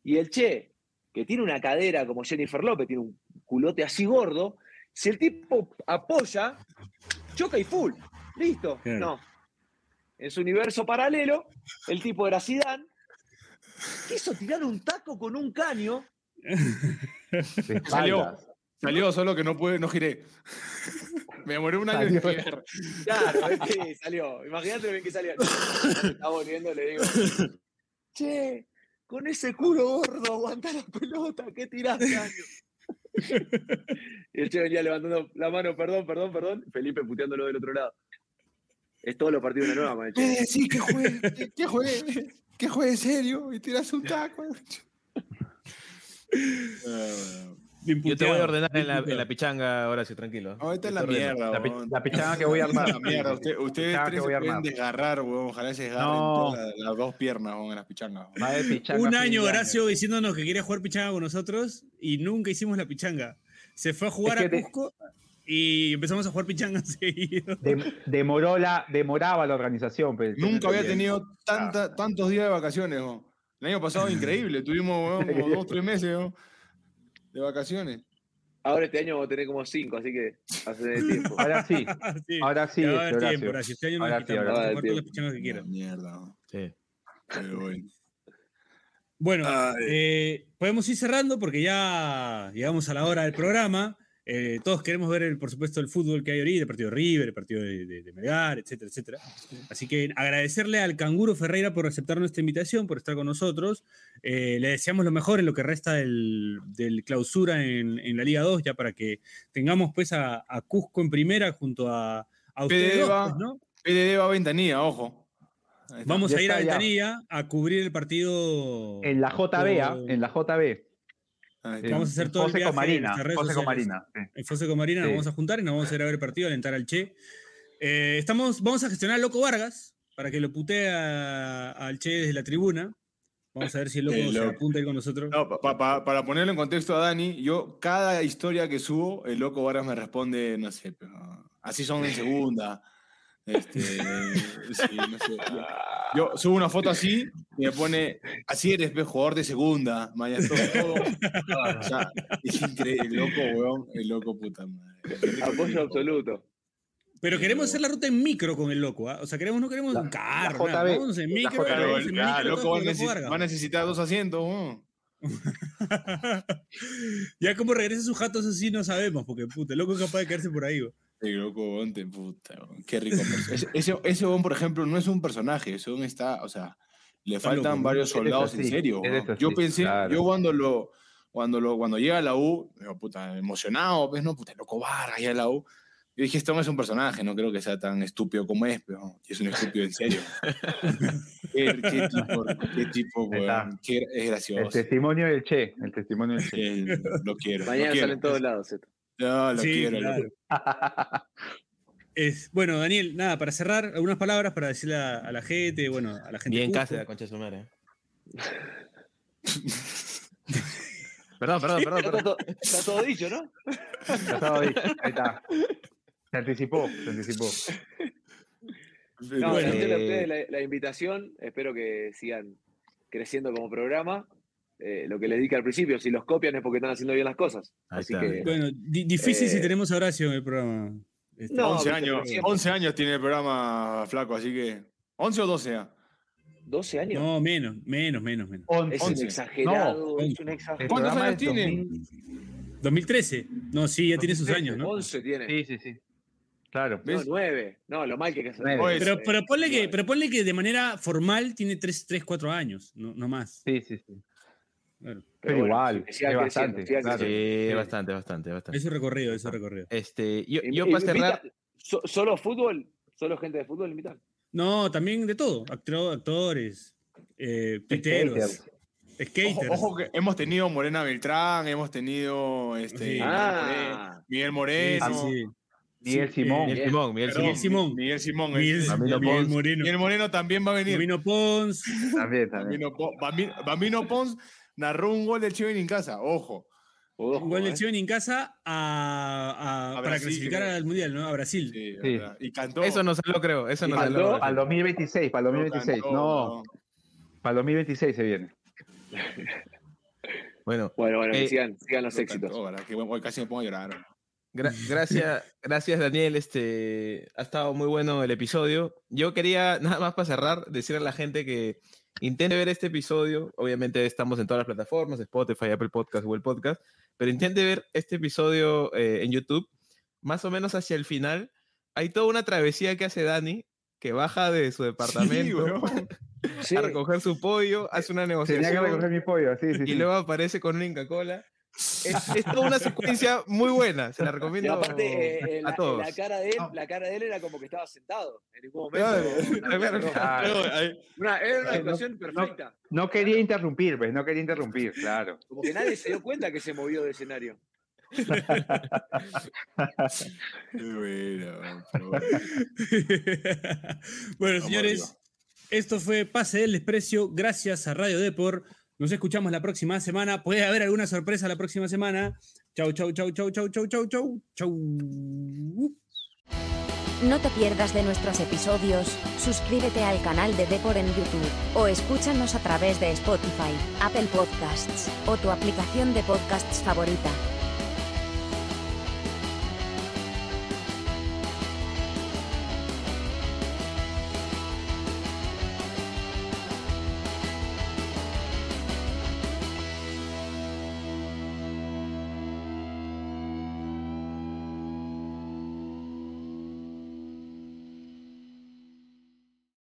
Y el Che, que tiene una cadera como Jennifer López, tiene un culote así gordo, si el tipo apoya, choca y full. Listo. Claro. No. En su universo paralelo, el tipo era Zidane. Quiso tirar un taco con un caño Salió. Salió, solo que no pude, no giré. Me demoré un año en Salió. girar. Claro, este salió. Imagínate bien que salió. Estaba volviendo, le digo. Che, con ese culo gordo, aguanta la pelota, ¿qué tiraste, año? y el che venía levantando la mano, perdón, perdón, perdón. Felipe puteándolo del otro lado. Es todos los partidos una nueva, man. ¿Qué decís que juegue? ¿Qué, qué juegue? ¿Qué juegue serio? Y tiras un taco. Bien Yo te voy a ordenar en la, en la pichanga, Horacio, tranquilo. No, esta es la mierda, La, pi- la pichanga que voy a armar. es la mierda. Usted- ustedes tres se pueden desgarrar, weón. Ojalá se desgarren No. todas las, las dos piernas, weón, en las pichangas. pichanga Un año Horacio diciéndonos que quería jugar pichanga con nosotros y nunca hicimos la pichanga. Se fue a jugar Es a que te- Cusco y empezamos a jugar pichanga seguido. Dem- demoró la, demoraba la organización. pero- Nunca había tenido tanta, tantos días de vacaciones, weón. El año pasado increíble. Tuvimos, weón, como dos, tres meses, weón, de vacaciones. Ahora este año vamos a tener como cinco, así que hace tiempo. Ahora sí, Sí, ahora sí, ya va a este tiempo, Horacio. Este año Ahora nos sí, quitamos, ahora vamos a sí. jugar todas las Tiempo. pichangas que Una quieran. mierda. Sí. Pero bueno. Bueno, Ay. eh, podemos ir cerrando porque ya llegamos a la hora del programa. Eh, todos queremos ver, el, por supuesto, el fútbol que hay ahorita, el partido de River, el partido de, de, de Melgar, etcétera, etcétera. Así que agradecerle al Canguro Ferreira por aceptar nuestra invitación, por estar con nosotros. Eh, le deseamos lo mejor en lo que resta del, del clausura en, en la Liga 2, ya para que tengamos pues a, a Cusco en primera junto a, a pues, ¿no? PDD va a ventanilla, ojo. Vamos Ya a ir a ya. Ventanilla a cubrir el partido. En la JB, ¿ah? Oh. en la JB. Ahí está. Vamos a hacer todo el José viaje en Comarina. José sociales. Comarina. sí. En Fose Comarina nos vamos a juntar y nos vamos a ir a ver el partido, alentar al Che. Eh, estamos, vamos a gestionar a Loco Vargas para que lo putee al Che desde la tribuna. Vamos a ver si el Loco El se loco. apunta ahí con nosotros. No, pa- pa- pa- para ponerlo en contexto a Dani, yo cada historia que subo, el loco Vargas me responde, no sé, pero así son en segunda. Este, sí, no sé. Yo subo una foto así y me pone, así eres, pe, jugador de segunda, Maya, todo, todo. O sea, es increíble, el loco, weón, el loco puta madre. Apoyo absoluto. Pero queremos hacer la ruta en micro con el Loco. ¿ah? O sea, queremos, no queremos un carro. nada, JB, Vamos en micro. JB, Pero el, ah, loco va Vargas. va a necesitar dos asientos, weón. ya como regrese sus jatos así no sabemos, porque puta, el Loco es capaz de caerse por ahí. weón. El loco, weón, te puta, weón, Qué rico. perso- Ese, ese, ese weón, por ejemplo, no es un personaje, ese weón está, o sea, le faltan varios soldados en serio. Yo pensé, claro. yo cuando lo, cuando lo, cuando llega a la U, digo, puta, emocionado, pues, no, puta, loco Vargas, ya a la U. Yo dije, esto no es un personaje, no creo que sea tan estúpido como es, pero es un estúpido en serio. qué, qué tipo, qué tipo, Ahí weón, qué- es El gracioso. testimonio del Che. El testimonio del Che. Lo quiero. Mañana lo quiero. salen todos lados. esto. No, lo Sí, quiero. lo claro. quiero. Es, bueno, Daniel, nada, para cerrar, algunas palabras para decirle a, a la gente, bueno, a la gente. Bien casa la concha de su madre. perdón, perdón, perdón. Está perdón. todo, está todo dicho, ¿no? Ya estaba ahí. Ahí está. Se anticipó, se anticipó. No, Bueno, agradecerle a eh, ustedes la, la invitación. Espero que sigan creciendo como programa. Eh, lo que les dije al principio, si los copian es porque están haciendo bien las cosas. Ahí Así está. que Bueno, di- difícil si Eh, tenemos a Horacio en el programa. Este, No, 11 viste, años, pero siempre. 11 años tiene el programa flaco, así que. ¿11 o 12 ya? 12 años. No, menos, menos, menos, menos. Es un 11. exagerado, No, es un exagerado. ¿Cuántos años tiene? 2000 2013. No, sí, ya tiene sus 2013, años, ¿no? 11 tiene. Sí, sí, sí. Claro. No, ¿Ves? 9. No, lo mal que hay que hacer. Nueve. Oye, Pero, pero, ponle que, pero ponle que de manera formal tiene 3, 3 4 años, no, no más. Sí, sí, sí. Claro. Pero bueno, igual, es bastante. claro. creciendo. Sí, bastante, bastante, bastante. Ese recorrido, ese recorrido. Este, yo, yo para cerrar, so- ¿Solo fútbol? ¿Solo gente de fútbol invitan? No, también de todo. Actro- actores, eh, tuiteros, Skaters. skaters. Ojo, ojo que hemos tenido Morena Beltrán, hemos tenido este, Sí. Ah. Miguel Sí, Moreno. sí, sí. Miguel Sí, Simón. Miguel Simón, Miguel Perdón, Simón. Simón. Miguel Simón. Miguel, este. Miguel Pons. Moreno. Miguel Moreno también va a venir. Bambino Pons. También, también. Bambino, Bambino Pons narró un gol del Chiven en casa, ojo. Ojo, Igual eh. el Chiven en casa a, a- A para Brasil, clasificar creo. al Mundial, ¿no? A Brasil. Sí, Sí. Y cantó. Eso no salió, creo. Eso no salió. mandó Para el 2026, para el 2026. Cantó, No, para el 2026 se viene. Bueno, Bueno, bueno, que Eh, sigan, sigan los Lo éxitos. Que bueno, hoy casi me pongo a llorar. gra- gracias, gracias Daniel. Este, ha estado muy bueno el episodio. Yo quería, nada más para cerrar, decirle a la gente que intente ver este episodio. Obviamente estamos en todas las plataformas, Spotify, Apple Podcast, Google Podcast. pero intente ver este episodio eh, en YouTube, más o menos hacia el final, hay toda una travesía que hace Dani, que baja de su departamento. Sí. a recoger su pollo, hace una Tenía negociación que recoger mi pollo, sí, sí. y luego aparece con una Inca Cola. Es, es toda una secuencia muy buena, se la Y recomiendo aparte, eh, eh, a la, todos. la cara de él, No. la cara de él era como que estaba sentado en ningún momento. No, una- era una actuación no. perfecta. No quería interrumpir, pues, no quería interrumpir, claro. Como que nadie se dio cuenta que se movió de escenario. Bueno, bueno. señores, esto fue Pase del Desprecio. Gracias a Radio Depor. Nos escuchamos la próxima semana. Puede haber alguna sorpresa la próxima semana. Chau, chau, chau, chau, chau, chau, chau, chau. Chau. No te pierdas de nuestros episodios, suscríbete al canal de Depor en YouTube, o escúchanos a través de Spotify, Apple Podcasts, o tu aplicación de podcasts favorita.